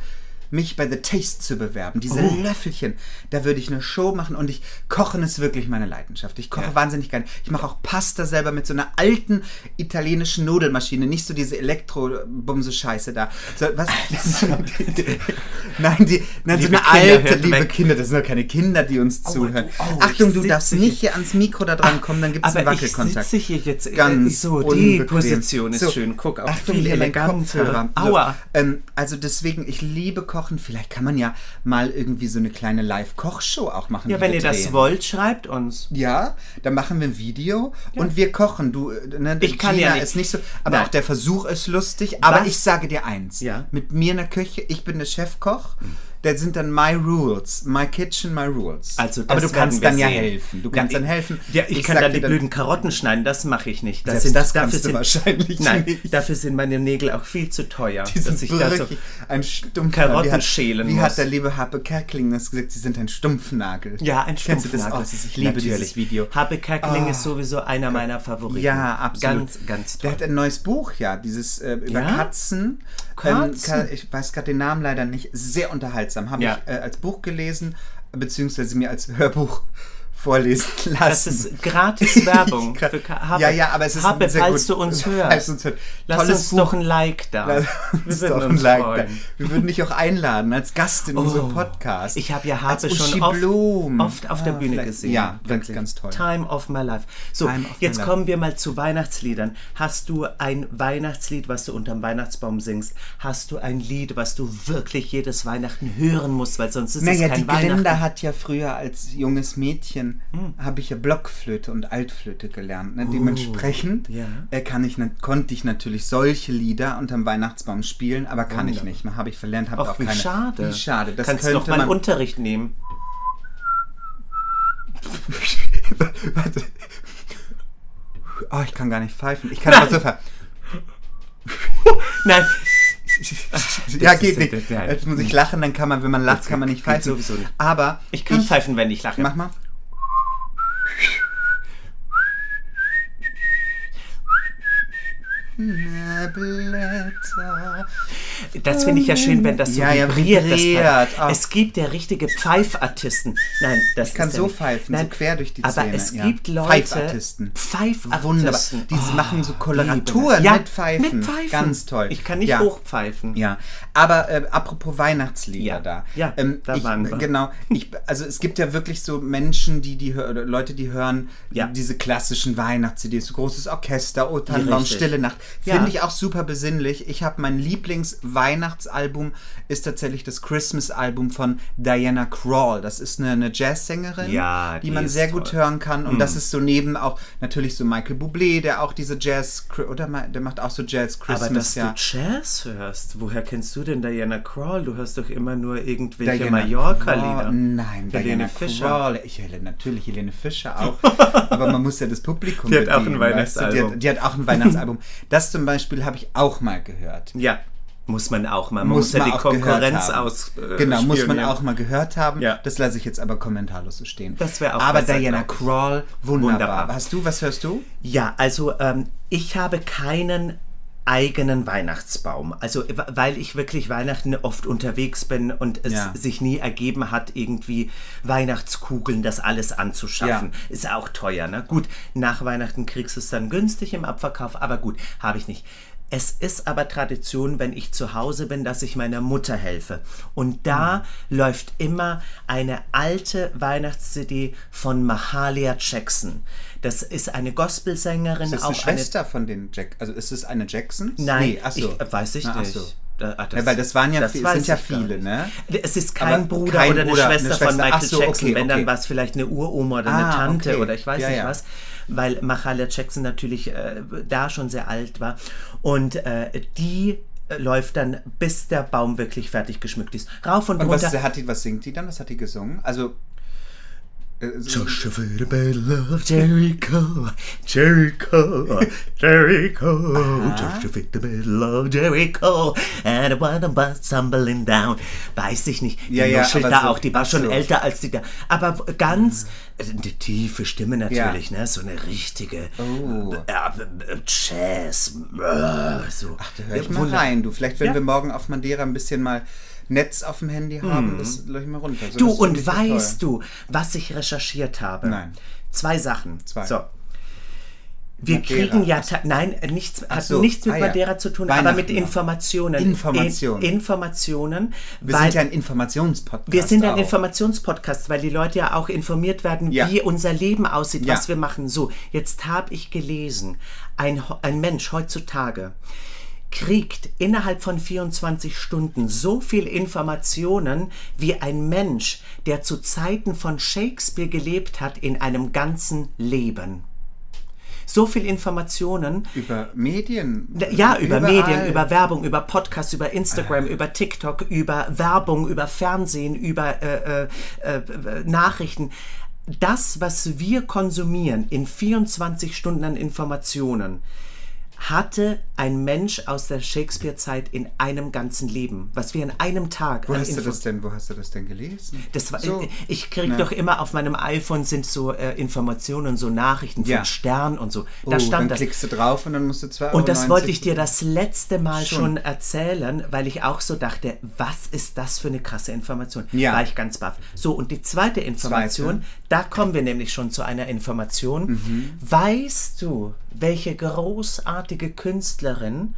mich bei The Taste zu bewerben. Diese Oh. Löffelchen, da würde ich eine Show machen und ich kochen ist wirklich meine Leidenschaft. Ich koche Ja. wahnsinnig gerne. Ich mache auch Pasta selber mit so einer alten italienischen Nudelmaschine, nicht so diese Elektro-Bumse-Scheiße da. So, was? nein, die, nein, so Liebe eine Kinder, alte, liebe weg. Kinder, das sind doch keine Kinder, die uns zuhören. du- oh, Achtung, du darfst nicht hier ans Mikro da dran kommen, dann gibt es einen Aber ich Wackelkontakt. sitze hier jetzt äh, Ganz so, die unbequem. Position ist So, schön. Guck, auch Achtung, viel eleganter. Aua. ähm, also deswegen, ich liebe Kochen. Vielleicht kann man ja mal irgendwie so eine kleine Live-Kochshow auch machen. Ja, wenn ihr das drehen. wollt, schreibt uns. Ja, dann machen wir ein Video und wir kochen. Du, äh, ne, Ich kann ja nicht. ist nicht so, aber Nein. auch der Versuch ist lustig. Aber Was? ich sage dir eins: Ja. Mit mir in der Küche, ich bin der Chefkoch. Da sind dann my rules, my kitchen, my rules. Also das aber du kannst dann ja sehen. helfen. Du kannst Ja, dann helfen. Ja, ich, kann sag dann die blöden Karotten schneiden, das mache ich nicht. Das Selbst das dafür kannst du wahrscheinlich Nein, nicht. dafür sind meine Nägel auch viel zu teuer. Die sind dass ich da so, ein Stumpf. Karotten wie hat, schälen Wie muss. hat der liebe Happe Kerkling das gesagt? Sie sind ein Stumpfnagel. ja, ein du das Stumpfnagel. auch? Ich liebe Natürlich. dieses Video. Habe Kerkeling ist sowieso einer meiner Favoriten. Ja, absolut. Ganz, ganz Der toll. hat ein neues Buch, ja, dieses äh, über Ja? Katzen. Katzen? Ka- ich weiß gerade den Namen leider nicht. Sehr unterhaltsam. Habe Ja. ich äh, als Buch gelesen, beziehungsweise mir als Hörbuch vorlesen lassen. Das ist gratis Werbung. Kann- für Habe. Ja, ja, aber es ist Habe, ein sehr falls gut, du uns hörst. uns hört. Lass Tolles uns Buch. doch ein Like da. Lass Wir uns würden doch ein Like freuen. da. Wir würden dich auch einladen als Gast in unserem Podcast. Ich habe ja Habe schon oft, oft auf der Ah, Bühne vielleicht- gesehen. Ja, ganz, ganz toll. Time of my life. So, jetzt life. kommen wir mal zu Weihnachtsliedern. Hast du ein Weihnachtslied, was du unterm Weihnachtsbaum singst? Hast du ein Lied, was du wirklich jedes Weihnachten hören musst, weil sonst ist Naja, es kein die Weihnachten. Glinda hat ja früher als junges Mädchen, Hm. habe ich ja Blockflöte und Altflöte gelernt. Ne? Dementsprechend Oh, ja. äh, kann ich, konnte ich natürlich solche Lieder unterm Weihnachtsbaum spielen, aber kann ich nicht. Habe ich verlernt, habe auch wie keine. schade. Wie schade. Das Kannst du könnte doch mal. Unterricht nehmen. Warte. Oh, ich kann gar nicht pfeifen. Ich kann aber so ver Nein, Ja, geht nicht. Jetzt muss ich lachen, dann kann man, wenn man lacht, kann man nicht pfeifen. sowieso nicht. Aber ich kann pfeifen, wenn ich lache. Mach mal. Na, Blätter. Das finde ich ja schön, wenn das so Ja, ja, vibriert. das. Pfeifen. Ah. Es gibt ja richtige Pfeifartisten. Nein, das Ich kann ja so nicht- pfeifen, Nein, so quer durch die aber Zähne. es ja. gibt Leute, Pfeifartisten. Pfeifartisten. Wunderbar. Die Oh, machen so. Koloraturen ja, mit Pfeifen. Mit Pfeifen. Ganz toll. Ich kann nicht ja. hochpfeifen. Ja, aber äh, apropos Weihnachtslieder Ja. da. Ja, ähm, da ich, waren wir. Genau. Ich, also es gibt ja wirklich so Menschen, die die Leute, die hören Ja. diese klassischen Weihnachts-CDs, so großes Orchester, O Tannenbaum, richtig. Stille Nacht. Ja. Finde ich auch super besinnlich. Ich habe mein Lieblings-Weihnachtsalbum ist tatsächlich das Christmas-Album von Diana Krall. Das ist eine, eine Jazzsängerin, Ja, die die man sehr gut toll. hören kann. Und das ist so neben auch natürlich so Michael Bublé, der auch diese Jazz oder der macht auch so Jazz Christmas. Aber dass ja. du Jazz hörst, woher kennst du denn Diana Krall? Du hörst doch immer nur irgendwelche Diana Mallorca-Lieder. Nein, Helene Diana Fischer. Krall. Ich Helene, natürlich Helene Fischer auch. aber man muss ja das Publikum Die hat auch ein bedienen, weißt du? Die, Weihnachtsalbum. hat, die hat auch ein Weihnachtsalbum. Das zum Beispiel habe ich auch mal gehört. Ja, muss man auch mal. Man muss, ja man die Konkurrenz aus. Äh, Genau, muss man auch mal gehört haben. Ja. Das lasse ich jetzt aber kommentarlos so stehen. Das wäre auch Aber Diana. Krall, wunderbar. Wunderbar. Hast du, was hörst du? Ja, also ähm, ich habe keinen eigenen Weihnachtsbaum. Also weil ich wirklich Weihnachten oft unterwegs bin und es Ja. sich nie ergeben hat, irgendwie Weihnachtskugeln, das alles anzuschaffen. Ja. Ist auch teuer, ne? Gut, nach Weihnachten kriegst du es dann günstig im Abverkauf, aber gut, habe ich nicht. Es ist aber Tradition, wenn ich zu Hause bin, dass ich meiner Mutter helfe. Und da läuft immer eine alte Weihnachts-CD von Mahalia Jackson. Das ist eine Gospelsängerin, Ist das auch eine Schwester von den Jack? Also ist es eine Jackson? Nein, nee, achso. ich, weiß ich Na, nicht. so. Da- ah, Ja, weil das waren ja viel- weiß sind ja viele, ne? Es ist kein Aber Bruder kein oder eine Bruder, eine Schwester, Schwester. von Michael so, Jackson. okay, Wenn, dann okay. war es vielleicht eine Uroma oder eine Ah, Tante okay. oder ich weiß Ja, nicht ja. was. Weil Mahalia Jackson natürlich äh, da schon sehr alt war. Und äh, die äh, läuft dann, bis der Baum wirklich fertig geschmückt ist. Rauf und, Und runter. was, hat die, was singt die dann? Was hat die gesungen? Also. Äh, Joshua the battle of Jericho, Jericho, Jericho, Joshua the battle of Jericho, and one of us tumbling down. Weiß ich nicht. Die Ja, ja, da so- auch, die war ach schon so. älter als die da. Aber ganz, äh, eine tiefe Stimme natürlich, ne? So eine richtige Oh. äh, äh, Jazz. äh, So. Da hör ich Ja, mal rein, du. Vielleicht, wenn Ja. wir morgen auf Madeira ein bisschen mal Netz auf dem Handy haben, das löche ich mal runter. So, Du, und weißt toll. du, was ich recherchiert habe? Nein. Zwei Sachen. Zwei. So. Wir Madeira. kriegen ja, nein, nichts, hat so. nichts mit Ah, ja. Madeira zu tun, aber mit. Informationen. Informationen. In, Informationen. Wir sind ja ein Informationspodcast. wir sind ein auch. Informationspodcast, weil die Leute ja auch informiert werden, Ja. wie unser Leben aussieht, Ja. was wir machen. So, jetzt habe ich gelesen, ein, ein Mensch heutzutage kriegt innerhalb von 24 Stunden so viel Informationen wie ein Mensch, der zu Zeiten von Shakespeare gelebt hat, in einem ganzen Leben. So viel Informationen, Über Medien. ja, über Überall. Medien, über Werbung, über Podcasts, über Instagram, über TikTok, über Werbung, über Fernsehen, über äh, äh, äh, Nachrichten. Das, was wir konsumieren in 24 Stunden an Informationen, hatte ein Mensch aus der Shakespeare-Zeit in einem ganzen Leben, was wir in einem Tag Wo an hast du Info- das denn? Wo hast du das denn gelesen? das war, So. Ich kriege Na. doch immer auf meinem iPhone sind so äh, Informationen, so Nachrichten von Ja. Stern und so. Da oh, dann stand das. klickst du drauf und dann musst du 2,90 Und das wollte ich dir das letzte Mal schon. Schon. erzählen, weil ich auch so dachte, was ist das für eine krasse Information? Ja. War ich ganz baff. So, und die zweite Information, Zweite. da kommen wir nämlich schon zu einer Information. Mhm. Weißt du, welche großartige Künstlerin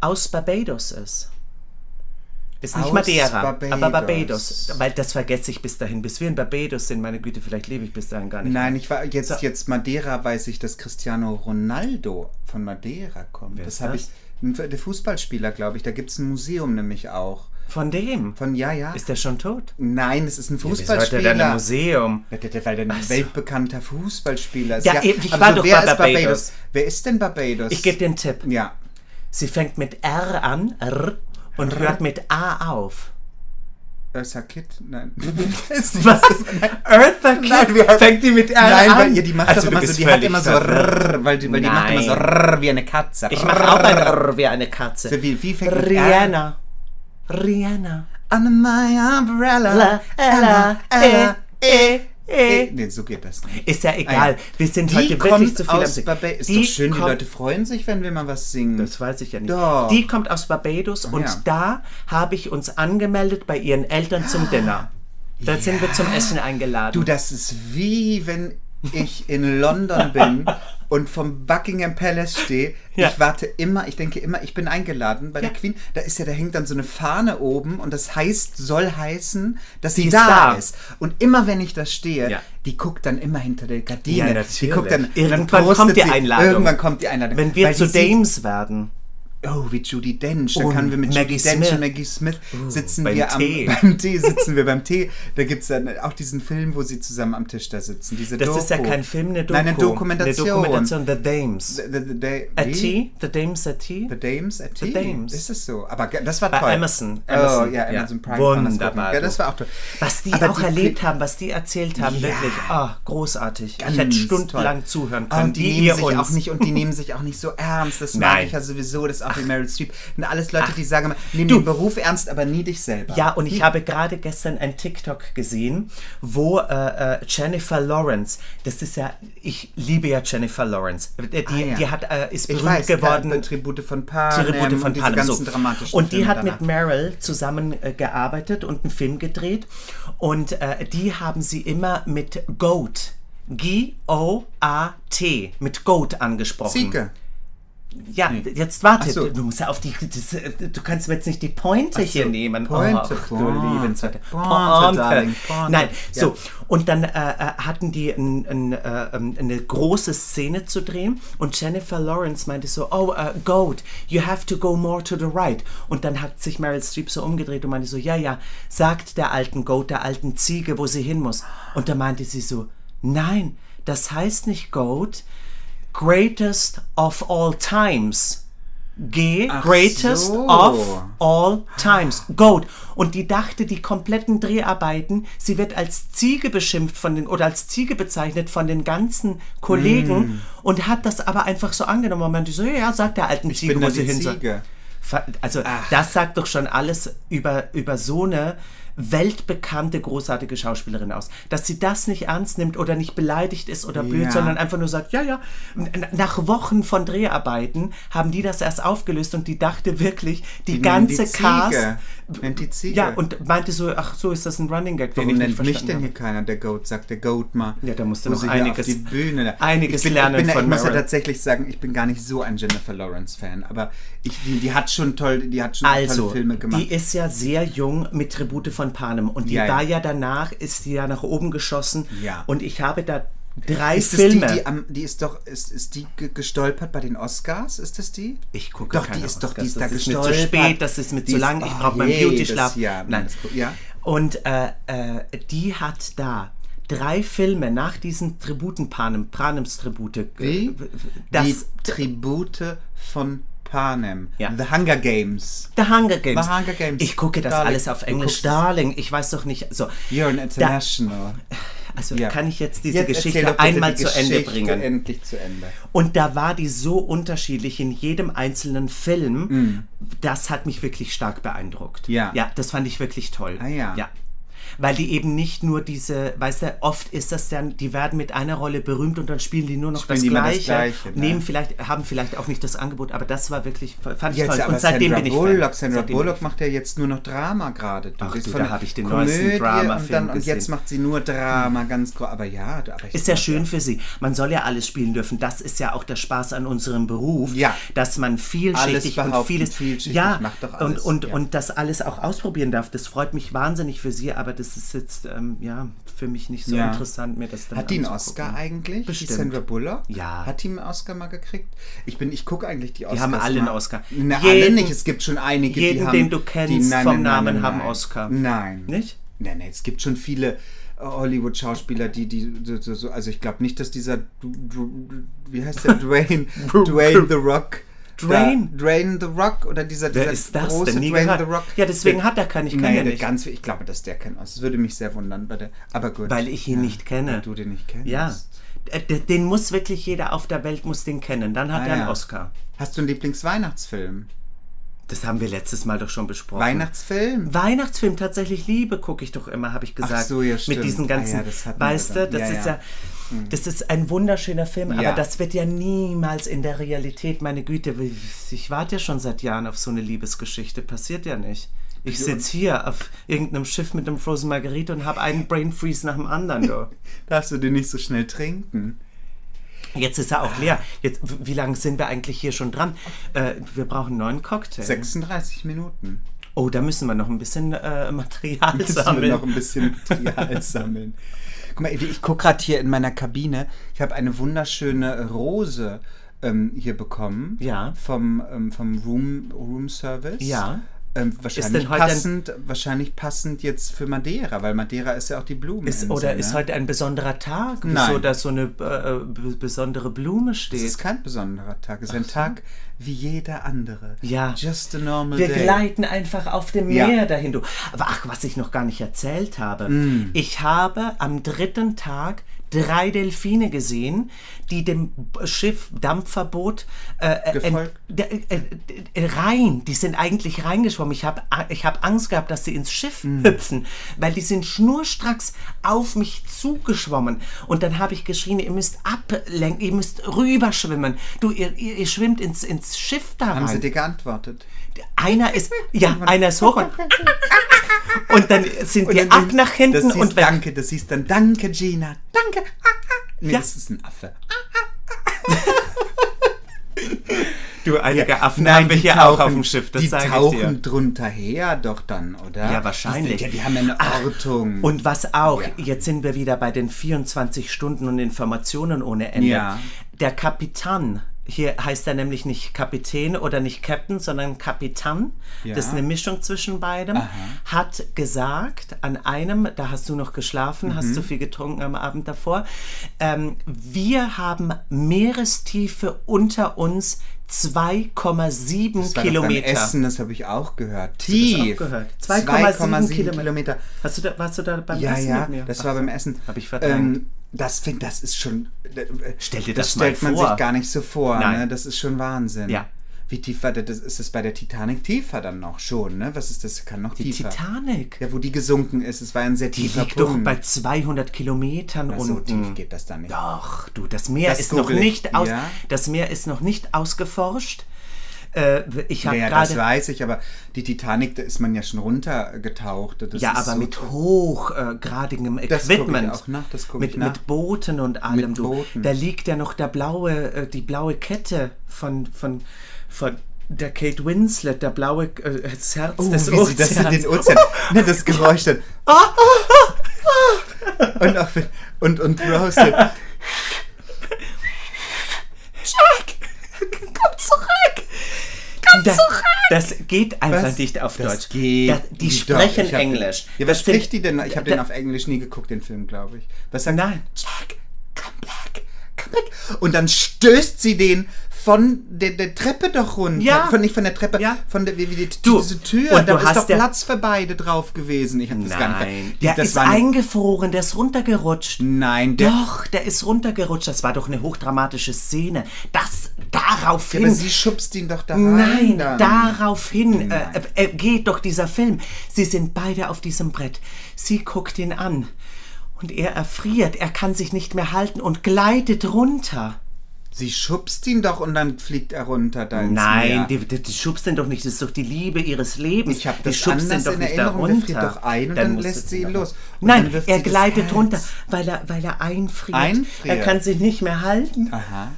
aus Barbados ist? Ist nicht Aus Madeira, Barbados. aber Barbados. Weil das vergesse ich bis dahin. Bis wir in Barbados sind, meine Güte, vielleicht lebe ich bis dahin gar nicht. Nein, ich war jetzt, So. jetzt Madeira weiß ich, dass Cristiano Ronaldo von Madeira kommt. Wer das habe ich. Der Fußballspieler, glaube ich. Da gibt es ein Museum nämlich auch. Von dem? Von ja, ja. Ist der schon tot? Nein, es ist ein hat Fußballspieler. der denn ein Museum? Ja, der- der- Weil der ein so. weltbekannter Fußballspieler ist. Ja, eben, ich aber war doch wer bei ist Barbados. Wer ist denn Barbados? Ich gebe dir einen Tipp. Ja. Sie fängt mit R an R, und hört mit A auf. Ursa Kitt? Nein. Was? Eartha Kitt? Nein, fängt die mit R Nein, an? weil ihr, die macht Also, immer so, die hat immer so rrr, weil die, weil die macht immer so rrr, wie eine Katze. Ich mache auch ein R wie eine Katze. So, wie- wie fängt mit Rihanna. Rihanna. Under my umbrella. La, Ella, eh, eh, eh. Nee, so geht das nicht. Ist ja egal. Wir sind Die heute wirklich zu viel am aus Singen. Barbados. Ist Die doch schön, die Leute freuen sich, wenn wir mal was singen. Das weiß ich ja nicht. Doch. Die kommt aus Barbados und ja. da habe ich uns angemeldet bei ihren Eltern zum Dinner. Da sind wir zum Essen eingeladen. Du, das ist wie wenn ich in London bin und vom Buckingham Palace stehe. Ja. Ich warte immer, ich denke immer, ich bin eingeladen bei der Ja. Queen. Da ist ja, da hängt dann so eine Fahne oben und das heißt, soll heißen, dass sie ist da, ist. Und immer wenn ich da stehe, Ja. die guckt dann immer hinter der Gardine. Ja, Die natürlich. guckt dann, Irgendwann dann kommt die sie, Einladung. Irgendwann kommt die Einladung. Wenn wir zu die Dames werden. Oh, wie Judy Dench. Da können wir mit Maggie Judy Dench Smith. und Maggie Smith sitzen beim wir am, Tee. beim Tee. Sitzen wir beim Tee. Da gibt es dann auch diesen Film, wo sie zusammen am Tisch da sitzen. Diese Das Doku. ist ja kein Film, eine Doku. Nein, eine Dokumentation. Eine Dokumentation, The Dames. The, the, the, the, A wie? Tea? The Dames a Tea? The Dames at Tea? Dames. Ist es so? Aber das war Bei toll. Amazon. Oh, Amazon, ja, ja. Amazon Prime. man das Wunderbar. Ja, das war auch toll. Was die Aber auch erlebt haben, was die erzählt haben, Ja. wirklich, ah, großartig. ich hätte stundenlang toll. zuhören Ah, können. Und die, wie nehmen sich uns. auch nicht und die nehmen sich auch nicht so ernst. Das mag ich ja sowieso. Das ist auch wie Meryl Streep. Und alles Leute, die sagen nimm Du. den Beruf ernst, aber nie dich selber. Ja, und ich habe gerade gestern ein TikTok gesehen, wo äh, äh, Jennifer Lawrence, das ist ja, ich liebe ja Jennifer Lawrence, die, Ah, ja. die hat, äh, ist berühmt weiß, geworden. äh, Tribute von Panem Tribute von und Panem. ganzen so. dramatischen Und die Filme hat danach. mit Meryl zusammen äh, gearbeitet und einen Film gedreht. Und äh, die haben sie immer mit Goat, G-O-A-T, mit Goat angesprochen. Ziege. Ja, jetzt warte, so. du musst ja auf die, das, äh, du kannst mir jetzt nicht die Pointe so, hier nehmen. Pointe, du Pointe, liebe Zeit. Pointe, Darling, Pointe. Nein, Ja. so. Und dann äh, äh, hatten die ein, ein, äh, ähm, eine große Szene zu drehen und Jennifer Lawrence meinte so, oh, uh, Goat, you have to go more to the right. Und dann hat sich Meryl Streep so umgedreht und meinte so, ja, ja, sagt der alten Goat, der alten Ziege, wo sie hin muss. Und da meinte sie so, nein, das heißt nicht Goat, greatest of all times. G, Ach greatest so. of all times. Goat. Und die dachte, die kompletten Dreharbeiten, sie wird als Ziege beschimpft von den, oder als Ziege bezeichnet von den ganzen Kollegen Mm. und hat das aber einfach so angenommen. Und meinte so, ja, sagt der alten Ziege, bin wo sie die hin soll. Ziege. Also das sagt doch schon alles über, über so eine weltbekannte, großartige Schauspielerin aus. Dass sie das nicht ernst nimmt oder nicht beleidigt ist oder blöd, Ja. sondern einfach nur sagt, ja, ja. Nach Wochen von Dreharbeiten haben die das erst aufgelöst und die dachte wirklich, die, nennen ganze die. Cast. Nennt die Ziege. Ja, und meinte so, ach so, ist das ein Running Gag, Warum nennt mich denn hier keiner der Goat? Sagt der Goat mal. Ja, da musst du wo noch einiges- die Bühne. einiges ich bin, lernen ich bin, ja- von Ich muss ja Meryl. tatsächlich sagen, ich bin gar nicht so ein Jennifer Lawrence Fan, aber ich, die, die hat schon toll, die hat schon Also, tolle Filme gemacht. die ist ja sehr jung mit Tribute von Panem und die Ja, war ja danach, ist die ja nach oben geschossen Ja. und ich habe da drei ist das Filme. die, die, am, die ist doch, ist, ist die ge- gestolpert bei den Oscars? Ist das die? ich gucke Doch, die ist doch, Oscars. die ist da das ist mir gestolpert. zu spät, das ist mir zu ist- lang, ich oh brauche meinen Beauty-Schlaf. das- ja, Nein. das- ja. Und äh, äh, die hat da drei Filme nach diesen Tributen Panem, Panems Tribute. Wie? Das, die Tribute von Panem. Ja. The Hunger Games. The Hunger Games. The Hunger Games. Ich gucke das Darling, alles auf Englisch. Darling, ich weiß doch nicht. So, You're an international. also Ja. kann ich jetzt diese Jetzt Geschichte einmal die zu Ende Geschichte bringen? endlich zu Ende. Und da war die so unterschiedlich in jedem einzelnen Film. Das hat mich wirklich stark beeindruckt. Mm. Ja. Ja, das fand ich wirklich toll. Ah, ja. Ja. Weil die eben nicht nur diese, weißt du, oft ist das dann, die werden mit einer Rolle berühmt und dann spielen die nur noch Spielen das die immer das Gleiche. Gleiche, ne? nehmen vielleicht, haben vielleicht auch nicht das Angebot, aber das war wirklich, fand ich Jetzt toll. aber Und seitdem Sandra bin ich Bullock, Fan. Sandra Seitdem Bullock macht ja jetzt nur noch Drama gerade. Ach du, von da der hab ich den Komödie neuesten Dramafilm und, dann, und jetzt macht sie nur Drama, ganz groß. Aber ja, aber ich Ist ja schön für sie. Man soll ja alles spielen dürfen. Das ist ja auch der Spaß an unserem Beruf. Ja. Dass man vielschichtig und vieles. vielschichtig, ja, macht doch alles, Und, und, ja. und das alles auch ausprobieren darf. Das freut mich wahnsinnig für sie, aber das ist jetzt ähm, ja für mich nicht so Ja. interessant, mir das dann Hat die einen. Oscar eigentlich? Bestimmt. Die Sandra Bullock? Ja. Hat die einen Oscar mal gekriegt? Ich bin, ich gucke eigentlich die Oscars. haben alle einen. Oscar. Na, alle Jeden- nicht. Es gibt schon einige, die jeden, haben. den du kennst die, nein, vom nein, Namen, nein, haben. Oscar. Nein. Nicht? Nein, nein, es gibt schon viele äh, Hollywood-Schauspieler, die, die, so, so, so, also ich glaube nicht, dass dieser, wie heißt der, Dwayne, Dwayne The Rock. Dwayne? Da, Dwayne The Rock oder dieser, Wer dieser ist das große Dwayne gehört. The Rock. Ja, deswegen Der- hat er keinen. Ich kenne ihn nicht. ganz, ich glaube, dass der keinen Oscar. Das würde mich sehr wundern, der, aber gut. Weil ich ihn nicht kenne. Weil du den nicht kennst. Ja. Äh, Den muss wirklich jeder auf der Welt muss den kennen. Dann hat Ah, er einen ja. Oscar. Hast du einen Lieblingsweihnachtsfilm? Das haben wir letztes Mal doch schon besprochen. Weihnachtsfilm? Weihnachtsfilm tatsächlich Liebe gucke ich doch immer, habe ich gesagt. so, ja, stimmt. Mit diesen ganzen, Ah, ja, weißt du, das Ja, ist ja. Ja, das ist ein wunderschöner Film, Ja. aber das wird ja niemals in der Realität, meine Güte, ich warte ja schon seit Jahren auf so eine Liebesgeschichte, passiert ja nicht. Ich sitze hier auf irgendeinem Schiff mit einem Frozen Margarita und habe einen Brain Freeze nach dem anderen. Du. Darfst du den nicht so schnell trinken? Jetzt ist er auch leer. Jetzt, wie lange sind wir eigentlich hier schon dran? Äh, wir brauchen einen neuen Cocktail. 36 Minuten. Oh, da müssen wir noch ein bisschen äh, Material Müssen wir sammeln. noch ein bisschen Material sammeln. Guck mal, ich gucke gerade hier in meiner Kabine. Ich habe eine wunderschöne Rose ähm, hier bekommen. Ja. Vom, ähm, vom Room, Room Service. Ja. Ähm, wahrscheinlich, passend, wahrscheinlich passend jetzt für Madeira, weil Madeira ist ja auch die Blume. Ist, oder ist heute ein besonderer Tag, Nein. da so eine äh, b- besondere Blume Es steht? ist kein besonderer Tag. Es ist ein Tag wie jeder andere. Ja. Just a normal Wir day. gleiten einfach auf dem Ja. Meer dahin. Du. Aber ach, was ich noch gar nicht erzählt habe. Mm. Ich habe am dritten Tag drei Delfine gesehen, die dem Schiff Dampferboot äh, äh, Gefolgt? äh, äh, äh, rein. Die sind eigentlich reingeschwommen. Ich habe ich hab Angst gehabt, dass sie ins Schiff Mm. hüpfen, weil die sind schnurstracks auf mich zugeschwommen. Und dann habe ich geschrien, ihr müsst ablenken, ihr müsst rüberschwimmen. Du, ihr, ihr, ihr schwimmt ins, ins Schiff da Haben rein. sie dir geantwortet? Einer ist, ja, einer ist hoch und, und dann sind Und wir dann- ab nach hinten das und weg. Danke, das hieß dann Danke, Gina. Danke. Nee, Ja. das ist ein Affe. Du, einige Affen Nein, haben wir die hier tauchen, auch auf dem Schiff, das die sage ich tauchen dir. drunter her doch dann, oder? Ja, wahrscheinlich. Die, sind ja, die haben ja eine Ach, Ortung. Und was auch, Ja. jetzt sind wir wieder bei den 24 Stunden und Informationen ohne Ende. Ja. Der Kapitän, hier heißt er nämlich nicht Kapitän oder nicht Captain, sondern Kapitän. Ja. Das ist eine Mischung zwischen beidem. Hat gesagt, an einem, da hast du noch geschlafen, Mhm. hast du viel getrunken am Abend davor, ähm, wir haben Meerestiefe unter uns 2,7 das war doch beim Kilometer. Essen, das habe ich auch gehört. Tief. du das auch gehört? 2,7 Kilometer. Kilometer. Hast du da, warst du da beim Ja, Essen ja, mit mir? das war beim Essen. Hab ich verdrängt. Ähm, das finde das ist schon. äh, Stell dir das das stellt man vor. sich gar nicht so vor. Nein. Ne? Das ist schon Wahnsinn. Ja. Wie tief war das? Ist es bei der Titanic tiefer dann noch schon, ne? Was ist das? Kann noch Die tiefer. Titanic. Ja, wo die gesunken ist. Es war ein sehr Die tiefer liegt doch Punkt. bei 200 Kilometern Na, so unten. tief geht das dann nicht. Doch, du, das Meer Das ist noch ich, nicht aus, ja. das Meer ist noch nicht ausgeforscht. Äh, ich habe Ja, das weiß ich, aber die Titanic, da ist man ja schon runtergetaucht. Das ja, aber so mit hochgradigem Das guck ich Equipment, auch nach, das guck mit, ich nach. mit Booten und allem. Mit du. Booten. Da liegt ja noch der blaue, äh, die blaue Kette von, von, von der Kate Winslet, der blaue äh, das Herz Oh, des wie sie das in Ozeans. den Ozean. Ne, das Geräusch dann. und auch und, und Rose. Jack, komm zurück! Komm Da- zurück! Das geht einfach Was? nicht auf Das Deutsch. geht Das, die sprechen hab- Englisch. Ja, was Das sind- spricht die denn? Ich habe den auf Englisch nie geguckt, den Film, glaube ich. Was sagt Nein. Jack, come back, come back. Und dann stößt sie den von der, der Treppe doch runter. Ja. Von, nicht von der Treppe, Ja. von der, wie, wie die, Du, diese Tür. und da du ist hast doch Platz für beide drauf gewesen. Ich habe das gar nicht Nein, der ist eingefroren, der ist runtergerutscht. Nein, der, Doch, der ist runtergerutscht. Das war doch eine hochdramatische Szene. Das daraufhin. aber sie schubst ihn doch da rein. Nein, dann. daraufhin äh, Nein. äh, geht doch dieser Film. Sie sind beide auf diesem Brett. Sie guckt ihn an. Und er erfriert. Er kann sich nicht mehr halten und gleitet runter. Sie schubst ihn doch und dann fliegt er runter da ins Nein, Meer. die, die, die schubst den doch nicht. Das ist doch die Liebe ihres Lebens. Ich habe die das schubst den anders doch in nicht da Erinnerung. Der runter. friert doch ein und dann, musst lässt sie ihn los. Und Nein, dann er gleitet runter, weil er, weil er einfriert. Einfriert. Er kann sich nicht mehr halten. Aha.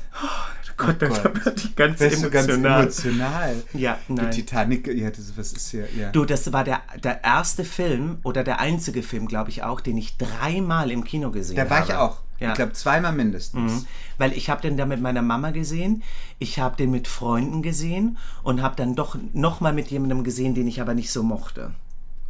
Gott, da Gott. ich ganz Bist du ganz emotional. emotional. Ja, nein. Die Titanic, ja, das, was ist hier? Ja. Du, das war der, der erste Film oder der einzige Film, glaube ich auch, den ich dreimal im Kino gesehen da habe. war ich auch. Ja. Ich glaube, zweimal mindestens. Mhm. Weil ich habe den da mit meiner Mama gesehen, ich habe den mit Freunden gesehen und habe dann doch noch mal mit jemandem gesehen, den ich aber nicht so mochte.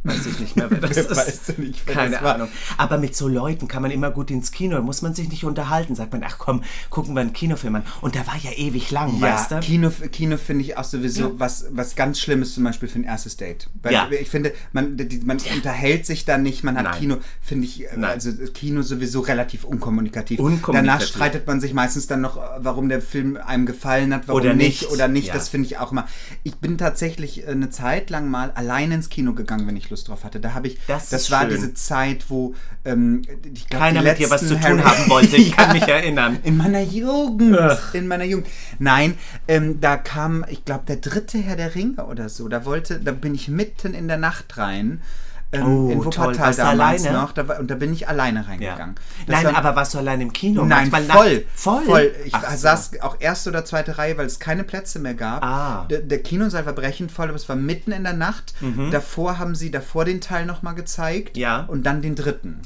Weiß ich nicht mehr, wer das ist. weiß nicht, wer Keine? Ahnung. Aber mit so Leuten kann man immer gut ins Kino, da muss man sich nicht unterhalten. Sagt man, ach komm, gucken wir einen Kinofilm an. Und der war ja ewig lang, Ja, weißt du? Kino, Kino finde ich auch sowieso was, was ganz Schlimmes zum Beispiel für ein erstes Date. Weil Ja. ich finde, man, die, man unterhält sich da nicht, man hat Nein. Kino, finde ich, Nein. also Kino sowieso relativ unkommunikativ. Unkommunikativ. Danach streitet man sich meistens dann noch, warum der Film einem gefallen hat, warum Oder nicht, nicht. oder nicht. Ja. Das finde ich auch immer. Ich bin tatsächlich äh, eine Zeit lang mal alleine ins Kino gegangen, wenn ich Lust drauf hatte. Da habe ich, Das das war schön. diese Zeit, wo ähm, ich glaub, Keiner mit dir was zu tun haben wollte. Ich kann Ja. mich erinnern. In meiner Jugend. Ach. In meiner Jugend. Nein, ähm, da kam, ich glaube, der dritte Herr der Ringe oder so. Da wollte, da bin ich mitten in der Nacht rein. Ähm, Oh, in toll. Wuppertal du damals alleine? noch. Da war, und da bin ich alleine reingegangen. Das Nein, war- aber warst du allein im Kino? Nein, voll, voll. voll. Ich Ach so. saß auch erste oder zweite Reihe, weil es keine Plätze mehr gab. Ah. Der, der Kinosaal war brechend voll, aber es war mitten in der Nacht. Davor haben sie davor den Teil nochmal gezeigt. Mhm. Ja. Und dann den dritten.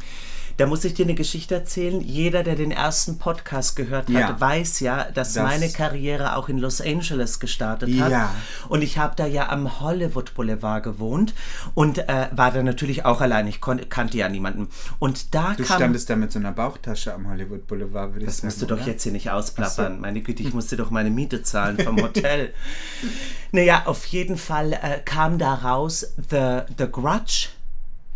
Da muss ich dir eine Geschichte erzählen. Jeder, der den ersten Podcast gehört hat, Ja. weiß ja, dass Das- meine Karriere auch in Los Angeles gestartet hat. Ja. Und ich habe da ja am Hollywood Boulevard gewohnt und äh, war da natürlich auch allein. Ich kannte ja niemanden. Und da Du kam. standest da mit so einer Bauchtasche am Hollywood Boulevard, würde ich das sagen. musst du doch oder? jetzt hier nicht ausplappern. Meine Güte, ich musste doch meine Miete zahlen vom Hotel. naja, auf jeden Fall äh, kam da raus The, The Grudge.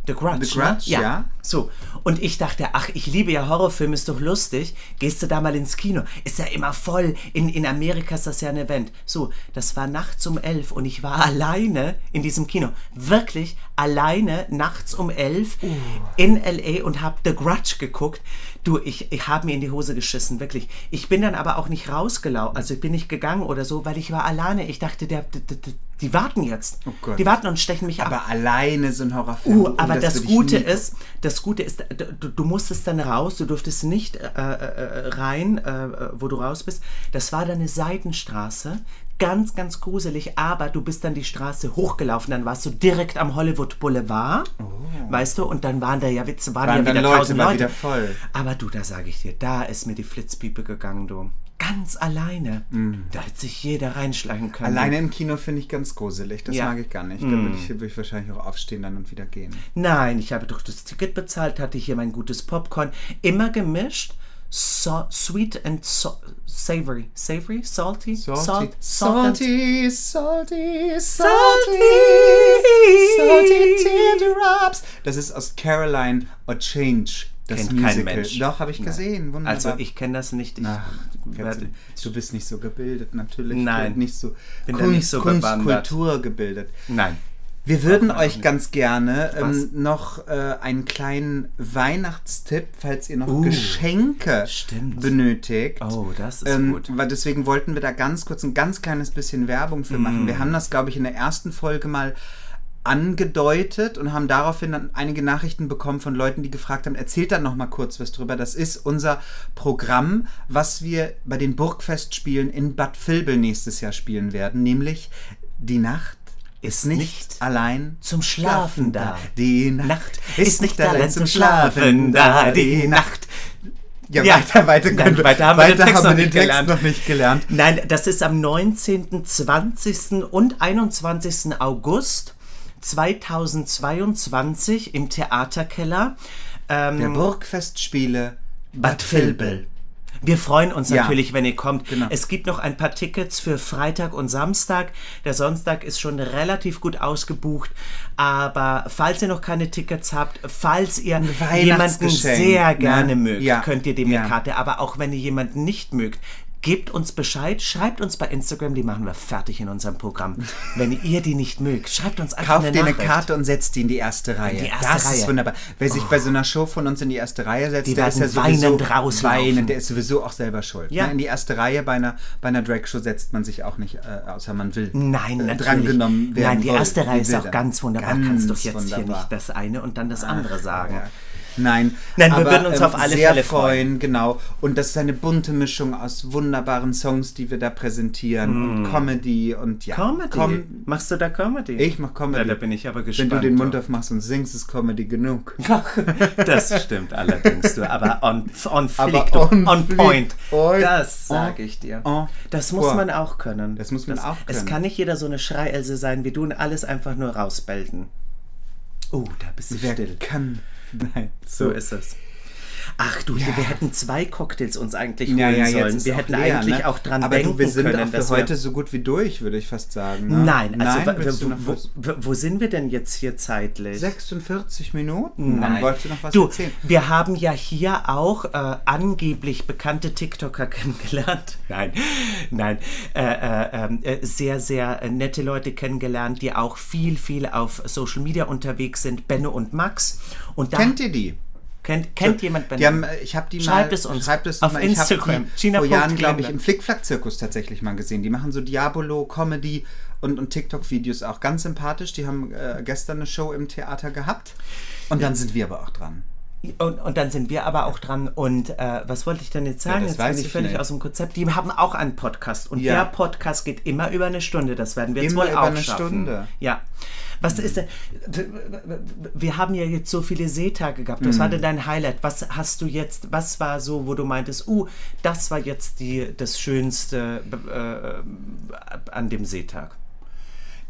The Grudge, The Grudge, ne? ja. So, und ich dachte, ach, ich liebe ja Horrorfilme, ist doch lustig. Gehst du da mal ins Kino? Ist ja immer voll. In, in Amerika ist das ja ein Event. So, das war nachts um elf und ich war alleine in diesem Kino. Wirklich alleine nachts um elf Uh. in L.A. und hab The Grudge geguckt. Du, ich, ich habe mir in die Hose geschissen, wirklich. Ich bin dann aber auch nicht rausgelaufen, also ich bin nicht gegangen oder so, weil ich war alleine. Ich dachte, der, der, der, die warten jetzt. Oh Gott. Die warten und stechen mich ab. Aber alleine so ein Horrorfilm. Uh, oh, aber das, ich Gute ist, das Gute ist, du, du musstest dann raus, du durftest nicht äh, äh, rein, äh, wo du raus bist. Das war dann eine Seitenstraße, ganz, ganz gruselig, aber du bist dann die Straße hochgelaufen, dann warst du direkt am Hollywood Boulevard, weißt du, und dann waren da ja, Witze, waren, Oh. Waren ja wieder Leute, tausend Leute. wieder voll. Aber du, da sage ich dir, da ist mir die Flitzpiepe gegangen, du. Ganz alleine. Da hätte sich jeder reinschlagen können. Mm. Alleine im Kino finde ich ganz gruselig. Das Ja. Mm. mag ich gar nicht. Da würde ich, würde ich wahrscheinlich auch aufstehen dann und wieder gehen. Nein, ich habe doch das Ticket bezahlt, hatte hier mein gutes Popcorn. Immer gemischt. So, sweet and so, savory. Savory? Salty? Salty. Salt, salt and- salty, salty, Salty. salty teardrops. Das ist aus Caroline or Change. Das Kennt kein Musical. Mensch. Doch, habe ich gesehen. Wunderbar. Also ich kenne das nicht. Ich, Ach, werde- Du bist nicht so gebildet, natürlich. Nein. Nicht so Bin Kunst, nicht so Kunst. Kultur gebildet. Nein. Wir würden euch ganz gerne ähm, noch äh, einen kleinen Weihnachtstipp, falls ihr noch Uh, Geschenke stimmt. benötigt. Oh, das ist Ähm, gut. weil deswegen wollten wir da ganz kurz ein ganz kleines bisschen Werbung für Mm. machen. Wir haben das, glaube ich, in der ersten Folge mal angedeutet und haben daraufhin dann einige Nachrichten bekommen von Leuten, die gefragt haben, erzählt dann noch mal kurz was drüber. Das ist unser Programm, was wir bei den Burgfestspielen in Bad Vilbel nächstes Jahr spielen werden, nämlich die Nacht ist nicht, nicht allein zum Schlafen da. Die Nacht, ist nicht allein zum Schlafen da, die Nacht. Ja, Ja. weiter, weiter, Nein, können wir- weiter haben wir den Text haben noch wir den nicht Text gelernt. noch nicht gelernt. Nein, das ist am 19., 20. und 21. August 2022 im Theaterkeller. Ähm, Der Burgfestspiele Bad Vilbel. Wir freuen uns Ja. natürlich, wenn ihr kommt. Genau. Es gibt noch ein paar Tickets für Freitag und Samstag. Der Sonntag ist schon relativ gut ausgebucht. Aber falls ihr noch keine Tickets habt, falls ihr jemanden sehr ne? gerne mögt, Ja. könnt ihr dem Ja. eine Karte. Aber auch wenn ihr jemanden nicht mögt, gebt uns Bescheid, schreibt uns bei Instagram, die machen wir fertig in unserem Programm. wenn ihr die nicht mögt, schreibt uns einfach Kauft eine dir eine Nachricht. Karte und setzt die in die erste Reihe. die erste das ist Reihe. Oh. wunderbar. Wer sich bei so einer Show von uns in die erste Reihe setzt, Die der ist ja sowieso weinend der ist sowieso auch selber schuld. Ja. Ne? In die erste Reihe bei einer, bei einer Drag-Show setzt man sich auch nicht, äh, außer man will. Nein, äh, natürlich. drangenommen werden Nein, die erste Reihe ist auch ganz wunderbar. Ganz Kannst doch jetzt hier wunderbar. nicht das eine und dann das andere sagen. Ja. Nein, Nein, wir aber, würden uns ähm, auf alle sehr Fälle freuen. Genau. Und das ist eine bunte Mischung aus wunderbaren Songs, die wir da präsentieren und Comedy und ja. Mm. Comedy? Com Machst du da Comedy? ich mach Comedy. Ja, da bin ich aber Wenn gespannt. du den Mund aufmachst und singst, ist Comedy genug. Das stimmt allerdings, du. Aber on, on fleek, Aber on on, point. Oi. Das sage ich dir. on Das muss point. man auch können. Das muss man auch Es können. kann nicht jeder so eine Schreielse sein wie du und alles einfach nur rausbelten. Oh, da bist du Wer still. kann? Nein. So ist es. Ach du, wir hätten zwei Cocktails uns eigentlich holen Ja, ja, sollen. Wir hätten leer, eigentlich ne? auch dran Aber denken du, wir sind können, für heute so gut wie durch, würde ich fast sagen. Ne? Nein, also Nein, du wo, wo, wo, sind wir denn jetzt hier zeitlich? 46 Minuten? Dann Nein. wolltest du noch was du, erzählen? wir haben ja hier auch äh, angeblich bekannte TikToker kennengelernt. Nein, nein. Äh, äh, ähm, äh, sehr, sehr nette Leute kennengelernt, die auch viel, viel auf Social Media unterwegs sind. Benno und Max. Und da Kennt ihr die? Kennt, kennt jemand Benno? Die haben, äh, ich habe die Schreibt mal, es uns schreibt es auf mal. Ich Instagram. Die Gina vor Jahren, glaube ich, im Flickflack-Zirkus tatsächlich mal gesehen. Die machen so Diabolo, Comedy und, und TikTok-Videos auch ganz sympathisch. Die haben äh, gestern eine Show im Theater gehabt. Und dann sind wir aber auch dran. Und, und dann sind wir aber auch dran. Und äh, was wollte ich denn jetzt sagen? das jetzt weiß bin ich völlig nicht. aus dem Konzept. Die haben auch einen Podcast. Und Ja. der Podcast geht immer über eine Stunde. Das werden wir jetzt Immer wohl über auch eine schaffen. Stunde. Ja. Was ist denn? Wir haben ja jetzt so viele Seetage gehabt. Was war Mhm. denn dein Highlight? Was hast du jetzt? Was war so, wo du meintest, uh, das war jetzt die, das Schönste äh, an dem Seetag?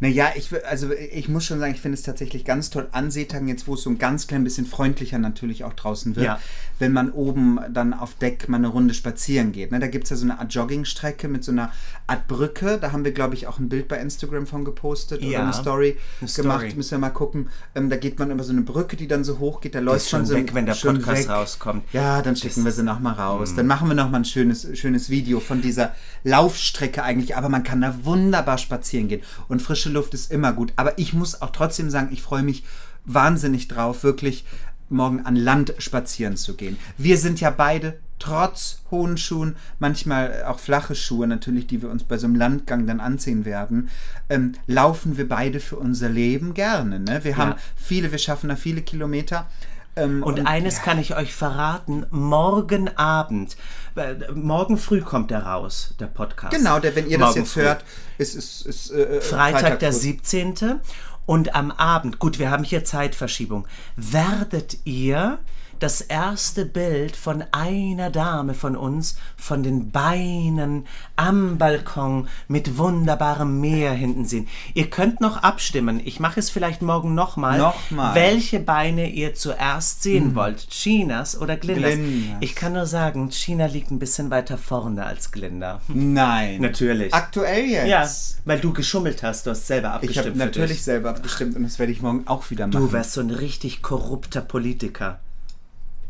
Naja, ich, also ich muss schon sagen, ich finde es tatsächlich ganz toll an Seetagen, jetzt wo es so ein ganz klein bisschen freundlicher natürlich auch draußen wird, Ja. wenn man oben dann auf Deck mal eine Runde spazieren geht. Ne? Da gibt es ja so eine Art Joggingstrecke mit so einer Art Brücke. Da haben wir, glaube ich, auch ein Bild bei Instagram von gepostet oder Ja, eine Story eine gemacht. Story. Müssen wir mal gucken. Ähm, da geht man über so eine Brücke, die dann so hoch geht. Da läuft schon schon so weg, wenn der Podcast weg. rauskommt. Ja, dann schicken wir sie noch mal raus. Dann machen wir noch mal ein schönes, schönes Video von dieser Laufstrecke eigentlich. Aber man kann da wunderbar spazieren gehen. Und frische Luft ist immer gut. Aber ich muss auch trotzdem sagen, ich freue mich wahnsinnig drauf, wirklich morgen an Land spazieren zu gehen. Wir sind ja beide trotz hohen Schuhen, manchmal auch flache Schuhe natürlich, die wir uns bei so einem Landgang dann anziehen werden, ähm, laufen wir beide für unser Leben gerne. Ne? Wir haben viele, wir schaffen da viele Kilometer. Ähm, Und, eines kann ich euch verraten, morgen Abend, äh, morgen früh kommt der raus, der Podcast. Genau, der, wenn ihr das Morgen jetzt früh. hört, ist es ist, äh, Freitag, der früh. 17. Und am Abend, gut, wir haben hier Zeitverschiebung, werdet ihr das erste Bild von einer Dame von uns von den Beinen am Balkon mit wunderbarem Meer hinten sehen. Ihr könnt noch abstimmen. Ich mache es vielleicht morgen nochmal. Nochmal. Welche Beine ihr zuerst sehen wollt. Chinas oder Glindas. Glindas. Ich kann nur sagen, China liegt ein bisschen weiter vorne als Glinda. Nein. Natürlich. Aktuell jetzt? Ja, weil du geschummelt hast, du hast selber Ich abgestimmt. habe für natürlich selber abgestimmt und das werde ich morgen auch wieder machen. Du wärst so ein richtig korrupter Politiker.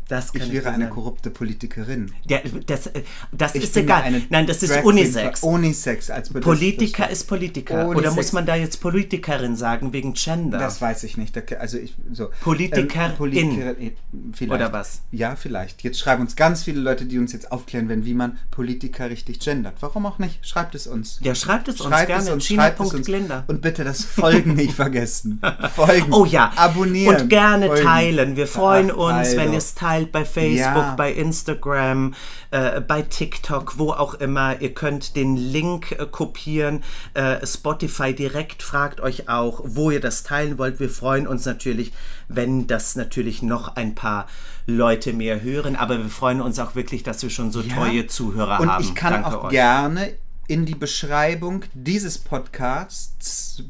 Das Ich wäre eine korrupte Politikerin. Ja, das, äh, das Ich ist egal. Nein, das ist Unisex. Unisex als Be- Politiker ist Politiker. Unisex. Oder muss man da jetzt Politikerin sagen wegen Gender? Das weiß ich nicht. Also ich so Politikerin. Ähm, Politikerin, vielleicht. Oder was? Ja, vielleicht. Jetzt schreiben uns ganz viele Leute, die uns jetzt aufklären werden, wie man Politiker richtig gendert. Warum auch nicht? Schreibt es uns. ja, schreibt es uns Schreibt gerne. es uns, schreibt es uns. Und bitte das Folgen nicht vergessen. Folgen. Oh ja. Abonnieren. Und gerne Folgen. teilen. Wir freuen Ach, uns, wenn also. ihr es teilt bei Facebook, Ja. bei Instagram, äh, bei TikTok, wo auch immer. Ihr könnt den Link äh, kopieren. Äh, Spotify direkt fragt euch auch, wo ihr das teilen wollt. Wir freuen uns natürlich, wenn das natürlich noch ein paar Leute mehr hören. Aber wir freuen uns auch wirklich, dass wir schon so treue Zuhörer Und haben. ich kann Danke auch euch. gerne in die Beschreibung dieses Podcasts,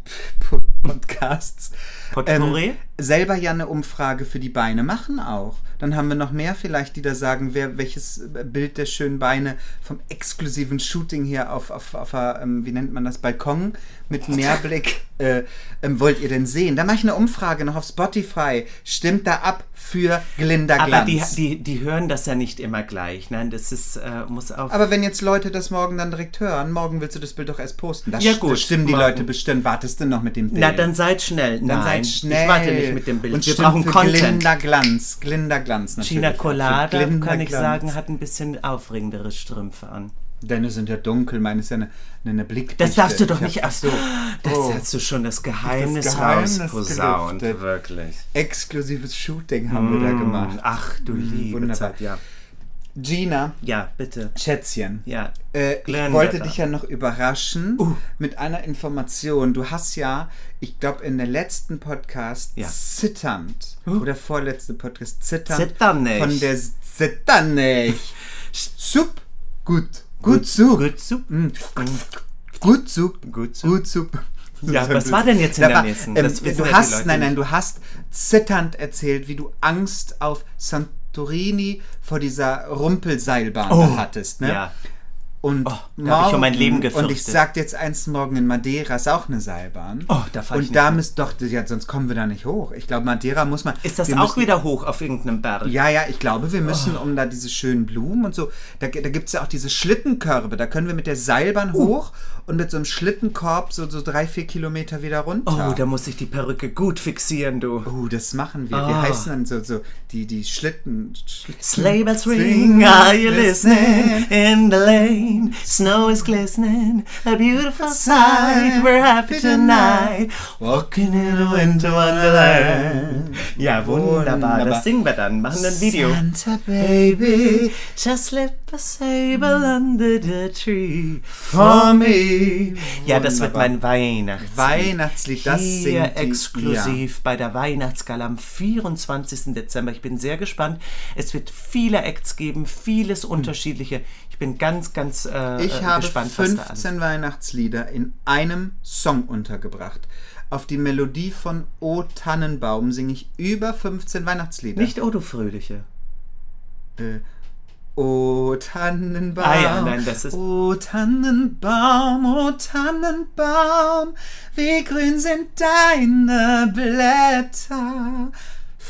Podcasts Potpourri? ähm, selber ja eine Umfrage für die Beine machen auch. Dann haben wir noch mehr vielleicht, die da sagen, wer welches Bild der schönen Beine vom exklusiven Shooting hier auf, auf, auf der, ähm, wie nennt man das, Balkon mit Meerblick äh, ähm, wollt ihr denn sehen? Da mache ich eine Umfrage noch auf Spotify. Stimmt da ab für Glinda Glanz. Aber die, die, die hören das ja nicht immer gleich. Nein, das ist, äh, muss auf. Aber wenn jetzt Leute das morgen dann direkt hören, morgen willst du das Bild doch erst posten. Das, Ja, gut, stimmen die morgen. Leute bestimmt. Wartest du noch mit dem Bild? Na, dann seid schnell. Dann Nein, seid schnell. ich warte nicht mit dem Bild. Und Wir brauchen Content. Glinda Glanz. Glinda Glanz natürlich. China Für Colada, kann ich Glanz. sagen, hat ein bisschen aufregendere Strümpfe an. Deine sind ja dunkel, meine ist ja eine, eine Blickdichte. Das darfst du doch Ich nicht. Ach so, das Oh. hast du schon das Geheimnis, Das Geheimnis rausposaunt. Wirklich. Exklusives Shooting haben wir da gemacht. Ach du liebe wunderbar. Zeit, ja. Gina, Ja, bitte. Schätzchen. Ja. Äh, ich wollte dich ja noch überraschen Uh. mit einer Information. Du hast ja, ich glaube, in der letzten Podcast Ja. zitternd Uh. oder vorletzte Podcast zitternd Zitternig. von der Zitternig. Sup. Gut. Gut Sup. Gut. Mm. Gut Sup. Gut Sup. Gut Sup. Ja, was war denn jetzt in Da der war- nächsten? Ähm, du hast, nein, nein, nicht. du hast zitternd erzählt, wie du Angst auf Santorini vor dieser Rumpelseilbahn Oh, hattest, ne? Ja. Und Oh, da hab ich um mein Leben Und ich gefürchtet. sag jetzt eins, morgen in Madeira ist auch eine Seilbahn. Oh, da fahr ich Und da nicht müsst doch, ja, sonst kommen wir da nicht hoch. Ich glaube, Madeira muss man. Ist das wir auch müssen, wieder hoch auf irgendeinem Berg? Ja, ja, ich glaube, wir Oh. müssen um da diese schönen Blumen und so. Da, da gibt es ja auch diese Schlittenkörbe. Da können wir mit der Seilbahn Uh. hoch und mit so einem Schlittenkorb so, so drei, vier Kilometer wieder runter. Oh, da muss ich die Perücke gut fixieren, du. Oh, das machen wir. Wie Ah. heißen dann so, so die, die Schlitten. Schlitten Sleigh bells ring, are you listening? In the lane, snow is glistening, a beautiful sight, we're happy tonight, walking in a winter wonderland. Ja, wunderbar, Wunderbar. das singen wir dann, machen ein Video. Santa Baby Just slip a sable under the tree for me. Ja, das wird mein Weihnachtslied. Weihnachtslied, das Hier singt exklusiv bei der Weihnachtsgala am 24. Dezember. Ich bin sehr gespannt. Es wird viele Acts geben, vieles unterschiedliche. Ich bin ganz, ganz äh, Ich habe gespannt, was da alles 15 Weihnachtslieder in einem Song untergebracht. Auf die Melodie von O Tannenbaum singe ich über 15 Weihnachtslieder. Nicht Oh, du Fröhliche. Äh, O Tannenbaum. Ah ja, nein, das ist- O Tannenbaum, o Tannenbaum, wie grün sind deine Blätter.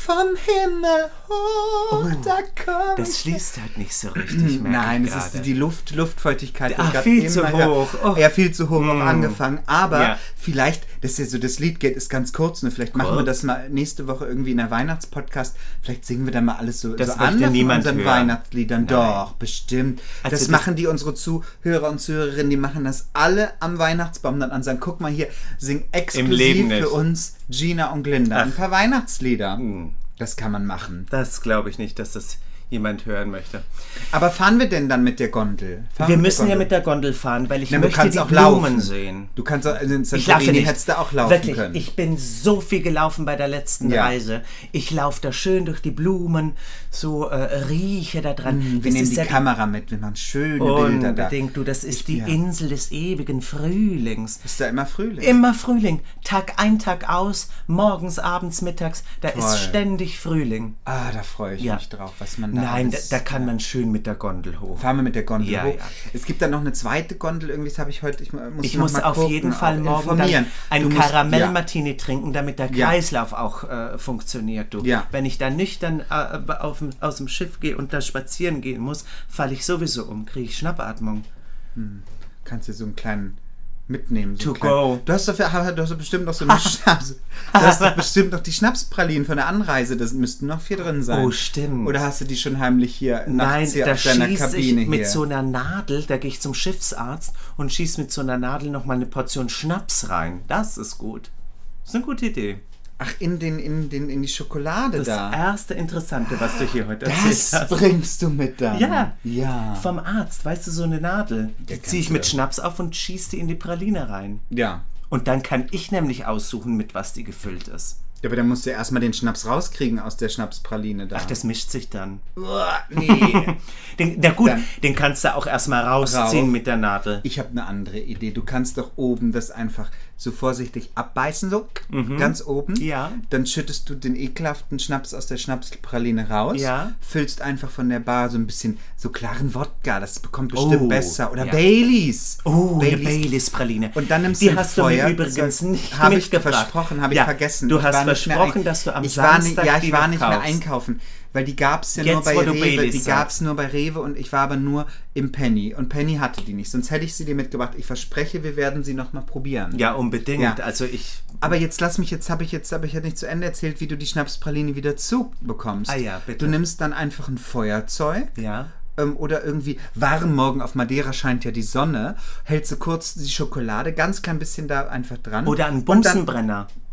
Vom Himmel hoch, da kommt. Oh, Das schließt halt nicht so richtig, Nein, es ist die Luft, Luftfeuchtigkeit. Grad viel zu hoch. Oh. Ja, viel zu hoch auch angefangen. Aber Ja. vielleicht, das ist ja so, das Lied geht ist ganz kurz. Ne? Vielleicht machen wir das mal nächste Woche irgendwie in der Weihnachtspodcast. Vielleicht singen wir da mal alles so, Das so an von unseren hören. Weihnachtsliedern. Nein. Doch, bestimmt. Also das das- machen die unsere Zuhörer und Zuhörerinnen, die machen das alle am Weihnachtsbaum dann an. Sagen, guck mal hier, sing exklusiv für uns Gina und Glinda ein paar Weihnachtslieder. Hm. Das kann man machen. Das glaube ich nicht, dass das jemand hören möchte. Aber fahren wir denn dann mit der Gondel? Fahren Wir müssen ja Gondel? mit der Gondel fahren, weil ich Na, möchte die auch Blumen laufen. sehen. Du kannst auch, in Ich Santorini hättest du auch laufen Wirklich, können. ich bin so viel gelaufen bei der letzten Ja. Reise. Ich laufe da schön durch die Blumen, so äh, rieche da dran. wir Das nehmen die ja Kamera mit, wir machen schöne Bilder da. Unbedingt, du, das ist die ja. Insel des ewigen Frühlings. Ist da immer Frühling? Immer Frühling. Tag ein, Tag aus, morgens, abends, mittags. Da Toll. ist ständig Frühling. ah, da freue ich Ja. mich drauf, was man Nein, da, da kann man schön mit der Gondel hoch. Fahren wir mit der Gondel Ja, hoch. ja. Es gibt dann noch eine zweite Gondel, irgendwie, das habe ich heute, ich mu- muss, Ich muss auf gucken, jeden Fall morgen dann informieren. ein Du musst- Karamell-Martini trinken, damit der Ja. Kreislauf auch äh, funktioniert. Du. Ja. Wenn ich dann nüchtern äh, auf, dem- aus dem Schiff gehe und da spazieren gehen muss, falle ich sowieso um, kriege ich Schnappatmung. Ja, kannst du so einen kleinen mitnehmen. So To go. Du hast, doch, du hast bestimmt noch so eine Schnaps. Du hast doch bestimmt noch die Schnapspralinen von der Anreise. Das müssten noch vier drin sein. Oh, stimmt. Oder hast du die schon heimlich hier Nein, hier da auf deiner Kabine ich mit hier? so einer Nadel, da gehe ich zum Schiffsarzt und schieße mit so einer Nadel nochmal eine Portion Schnaps rein. Das ist gut. Das ist eine gute Idee. Ach, in, den, in, den, in die Schokolade Das da. erste Interessante, was du hier heute Das erzählt hast. bringst du mit dann. Ja. Ja. Vom Arzt, weißt du, so eine Nadel. Die ziehe ich mit. Schnaps auf und schieße die in die Praline rein. Ja. Und dann kann ich nämlich aussuchen, mit was die gefüllt ist. Ja, aber dann musst du ja erstmal den Schnaps rauskriegen aus der Schnapspraline da. Ach, das mischt sich dann. Uah, nee. Den, na gut, Dann- den kannst du auch erstmal rausziehen Raus. mit der Nadel. Ich habe eine andere Idee. Du kannst doch oben das einfach so vorsichtig abbeißen, so ganz oben. Mhm. Ja. Dann schüttest du den ekelhaften Schnaps aus der Schnapspraline raus. Ja. Füllst einfach von der Bar so ein bisschen so klaren Wodka. Das bekommt bestimmt Oh, besser. Oder ja. Baileys. Oh, eine Baileys-Praline. Und dann nimmst die du ein hast du Feuer. mir übrigens nicht Habe ich versprochen, habe ich Ja, vergessen. Du hast war versprochen, dass du am ich war nicht, Samstag Ja, die ich war nicht mehr einkaufen. Weil die gab es ja Jetzt, nur bei Rewe. Die gab es nur bei Rewe und ich war aber nur im Penny. Und Penny hatte die nicht. Sonst hätte ich sie dir mitgebracht. Ich verspreche, wir werden sie nochmal probieren. Ja, unbedingt. Ja. Also ich. Aber jetzt lass mich, jetzt habe ich jetzt habe ich ja nicht zu Ende erzählt, wie du die Schnapspraline wieder zubekommst. Ah ja, bitte. Du nimmst dann einfach ein Feuerzeug. Ja. Ähm, oder irgendwie warm morgen auf Madeira scheint ja die Sonne, hältst du kurz die Schokolade ganz klein bisschen da einfach dran. Oder ein Und dann-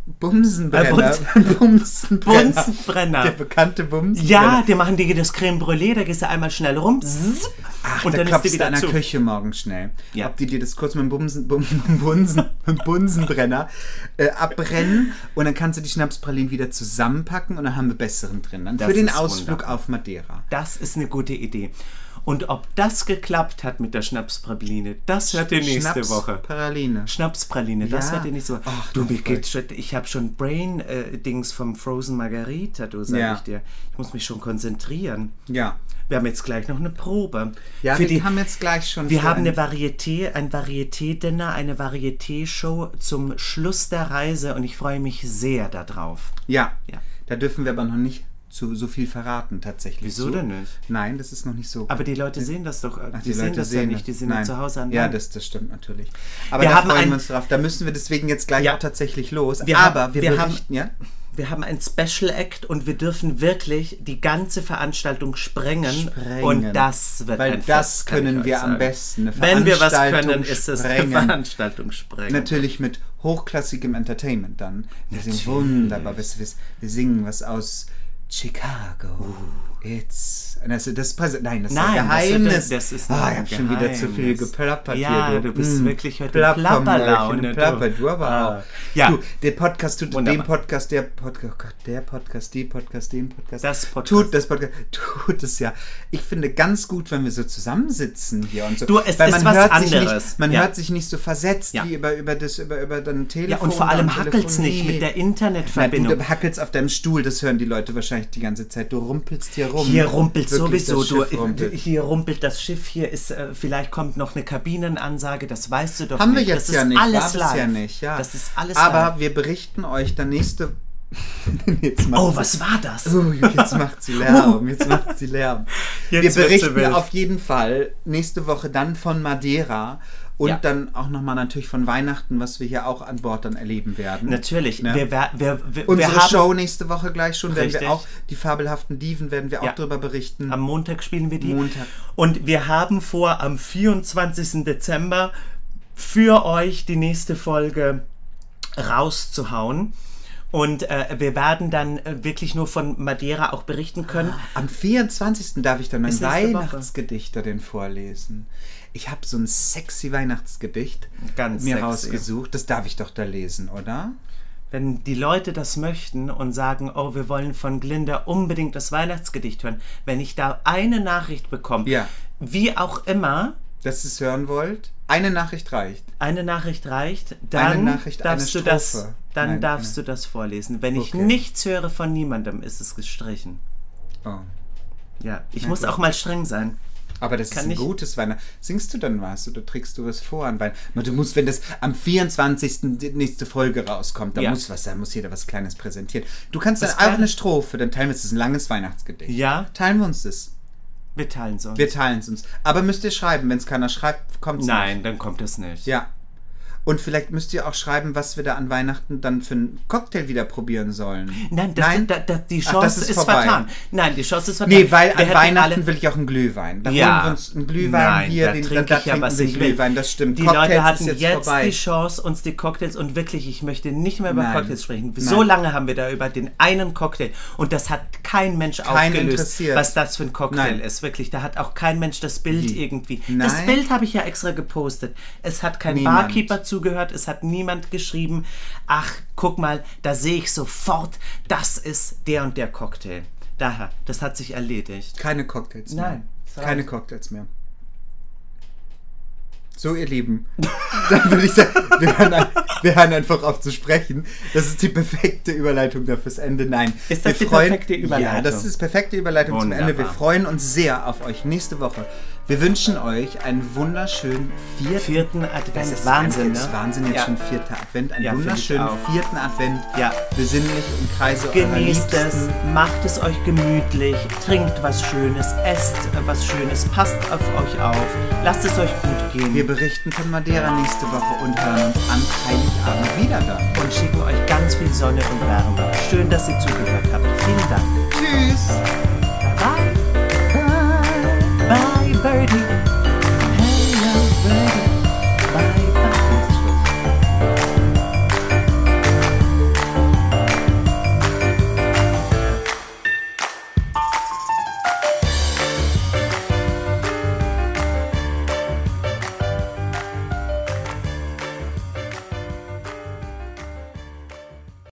Bumsenbrenner. Bumsenbrenner. Äh, Bumsenbrenner. Bunsenbrenner. Der bekannte Bumsenbrenner. Ja, die machen dir das Creme Brûlée, da gehst du einmal schnell rum zzz, Ach, und da dann ist klopfst die du wieder einer zu. Küche morgen schnell. Ja. Ob die dir das kurz mit dem Bumsen, Bum, Bunsen, mit Bunsenbrenner äh, abbrennen und dann kannst du die Schnapspralinen wieder zusammenpacken und dann haben wir besseren drin. Dann Das für den ist Ausflug wunderbar. auf Madeira. Das ist eine gute Idee. Und ob das geklappt hat mit der Schnapspraline, das hört ihr nächste Woche. Schnapspraline. Schnapspraline, das Ja. hört ihr nicht so. Ach, du, mir freut geht schon, ich habe schon Brain-Dings vom Frozen Margarita, du sag Ja. ich dir. Ich muss mich schon konzentrieren. Ja. Wir haben jetzt gleich noch eine Probe. Ja, Für wir die, haben jetzt gleich schon. wir haben ein- eine Varieté, ein Varieté-Dinner, eine Varieté-Show zum Schluss der Reise und ich freue mich sehr darauf. Ja. Ja. Da dürfen wir aber noch nicht zu so viel verraten tatsächlich. Wieso zu. denn nicht? Nein, das ist noch nicht so. Aber die Leute sehen das doch. Ach, die, sehen das ja nicht, die sind ja Nein. zu Hause an Ja, das, das stimmt natürlich. Aber Wir da haben freuen wir uns drauf. Da müssen wir deswegen jetzt gleich Ja. auch tatsächlich los. Wir Aber haben- wir, wir haben- ja? Wir haben ein Special Act und wir dürfen wirklich die ganze Veranstaltung sprengen. Sprengen. Und das wird Weil ein das Fest, können wir am sagen. besten. Eine Wenn wir was können, ist es eine sprengen. Veranstaltung sprengen. Natürlich mit hochklassigem Entertainment dann. Wir singen wunderbar. Wir, wir, wir singen was aus Chicago. It's. Das, das, das, nein, das ist. Nein, ein Geheimnis. das, das ist ah, ich habe schon wieder zu viel geplappert Ja, hier. du bist Mm, wirklich heute Plapper, Plapperlaune, du. Plapper, du aber Ah. auch. Ja. Du, der Podcast tut dem Wunderbar. Podcast, der Podcast, oh Gott, der Podcast, die Podcast, den Podcast. Das Podcast. Tut das Podcast, tut es ja. Ich finde ganz gut, wenn wir so zusammensitzen hier und so. Du, es Weil ist man was hört sich anderes. Nicht, man Ja. hört sich nicht so versetzt Ja. wie über, über, das, über, über dein Telefon. ja, und vor allem und hackelt's nicht mit der Na, du, Internetverbindung. du hackelst auf deinem Stuhl, das hören die Leute wahrscheinlich die ganze Zeit. Du rumpelst hier rum. Hier Wirklich, sowieso, du, rumpelt. hier rumpelt das Schiff, hier ist, äh, vielleicht kommt noch eine Kabinenansage, das weißt du doch Haben nicht. wir jetzt das ja ist nicht, alles war live. bisher nicht, ja. Das ist alles Aber live. wir berichten euch dann nächste. Oh, was war das? Oh, jetzt macht sie Lärm, jetzt macht sie Lärm. Jetzt wir berichten auf jeden Fall nächste Woche dann von Madeira und Ja. dann auch nochmal natürlich von Weihnachten, was wir hier auch an Bord dann erleben werden. Natürlich, Ne? wir, wir, wir, Unsere Show nächste Woche gleich schon, werden Richtig. wir auch, die fabelhaften Diven werden wir Ja. auch drüber berichten. Am Montag spielen wir die. Montag. Und wir haben vor, am 24. Dezember für euch die nächste Folge rauszuhauen. Und äh, wir werden dann äh, wirklich nur von Madeira auch berichten können. Am 24. darf ich dann mein Ist nächste Woche. Weihnachtsgedicht darin vorlesen. Ich habe so ein sexy Weihnachtsgedicht Ganz mir sexy. rausgesucht. Das darf ich doch da lesen, oder? Wenn die Leute das möchten und sagen, oh, wir wollen von Glinda unbedingt das Weihnachtsgedicht hören, wenn ich da eine Nachricht bekomme, Ja. wie auch immer, Dass ihr es hören wollt? Eine Nachricht reicht. eine Nachricht reicht, dann Nachricht, darfst du das, dann Nein, darfst eine- du das vorlesen. Wenn ich Okay. nichts höre von niemandem, ist es gestrichen. Oh. Ja, ich Na muss gut. auch mal streng sein. Aber das Kann ist ein gutes Weihnachten. Singst du dann was oder trägst du was vor an Weihnachten? Du musst, wenn das am 24. die nächste Folge rauskommt, da Ja. muss was, da muss jeder was Kleines präsentieren. Du kannst dann Was auch eine? Strophe, dann teilen wir uns das ist ein langes Weihnachtsgedicht. Ja, Teilen wir uns das. wir teilen es uns. Wir teilen es uns. Aber müsst ihr schreiben, wenn es keiner schreibt, kommt es nicht. Nein, dann kommt es nicht. Ja. Und vielleicht müsst ihr auch schreiben, was wir da an Weihnachten dann für einen Cocktail wieder probieren sollen. Nein, das, Nein? Da, da, die Ach, Chance das ist ist, vertan. Nein, die Chance ist vertan. Nee, weil Wir an Weihnachten will ich auch einen Glühwein. Da Ja. holen wir uns einen Glühwein Nein, hier, da den, trinke da ich ja, was wir ich. Glühwein, das stimmt. Die Cocktails Leute hatten jetzt, jetzt, die Chance, uns die Cocktails und wirklich, ich möchte nicht mehr über Nein. Cocktails sprechen. Nein. So lange haben wir da über den einen Cocktail und das hat kein Mensch Keinen aufgelöst, interessiert. was das für ein Cocktail ist. Wirklich, da hat auch kein Mensch das Bild Wie? irgendwie. Das Bild habe ich ja extra gepostet. Es hat kein Niemand. Barkeeper zugehört, es hat niemand geschrieben, ach, guck mal, da sehe ich sofort, das ist der und der Cocktail. Daher, das hat sich erledigt. Keine Cocktails mehr. Nein, Keine reicht. Cocktails mehr. So, ihr Lieben, dann würde ich sagen, wir hören, ein- wir hören einfach auf zu sprechen. Das ist die perfekte Überleitung fürs Ende. Nein. Ist das wir die perfekte Ja, Überleitung? das ist perfekte Überleitung zum Ende. Wir Wunderbar. freuen uns sehr auf euch nächste Woche. Wir wünschen euch einen wunderschönen vierten Vierten Advent, Das ist Wahnsinn, jetzt ne? Wahnsinn, jetzt Ja. schon vierter Advent. Einen Ja, wunderschönen vierten Advent. Ja. Besinnlich im Kreise Genießt es, macht es euch gemütlich, trinkt was Schönes, esst was Schönes, passt auf euch auf, lasst es euch gut gehen Wir berichten von Madeira nächste Woche und hören uns an Heiligabend wieder dann. und schicken euch ganz viel Sonne und Wärme. Schön, dass ihr zugehört habt. Vielen Dank. Tschüss! baby. Hello, baby.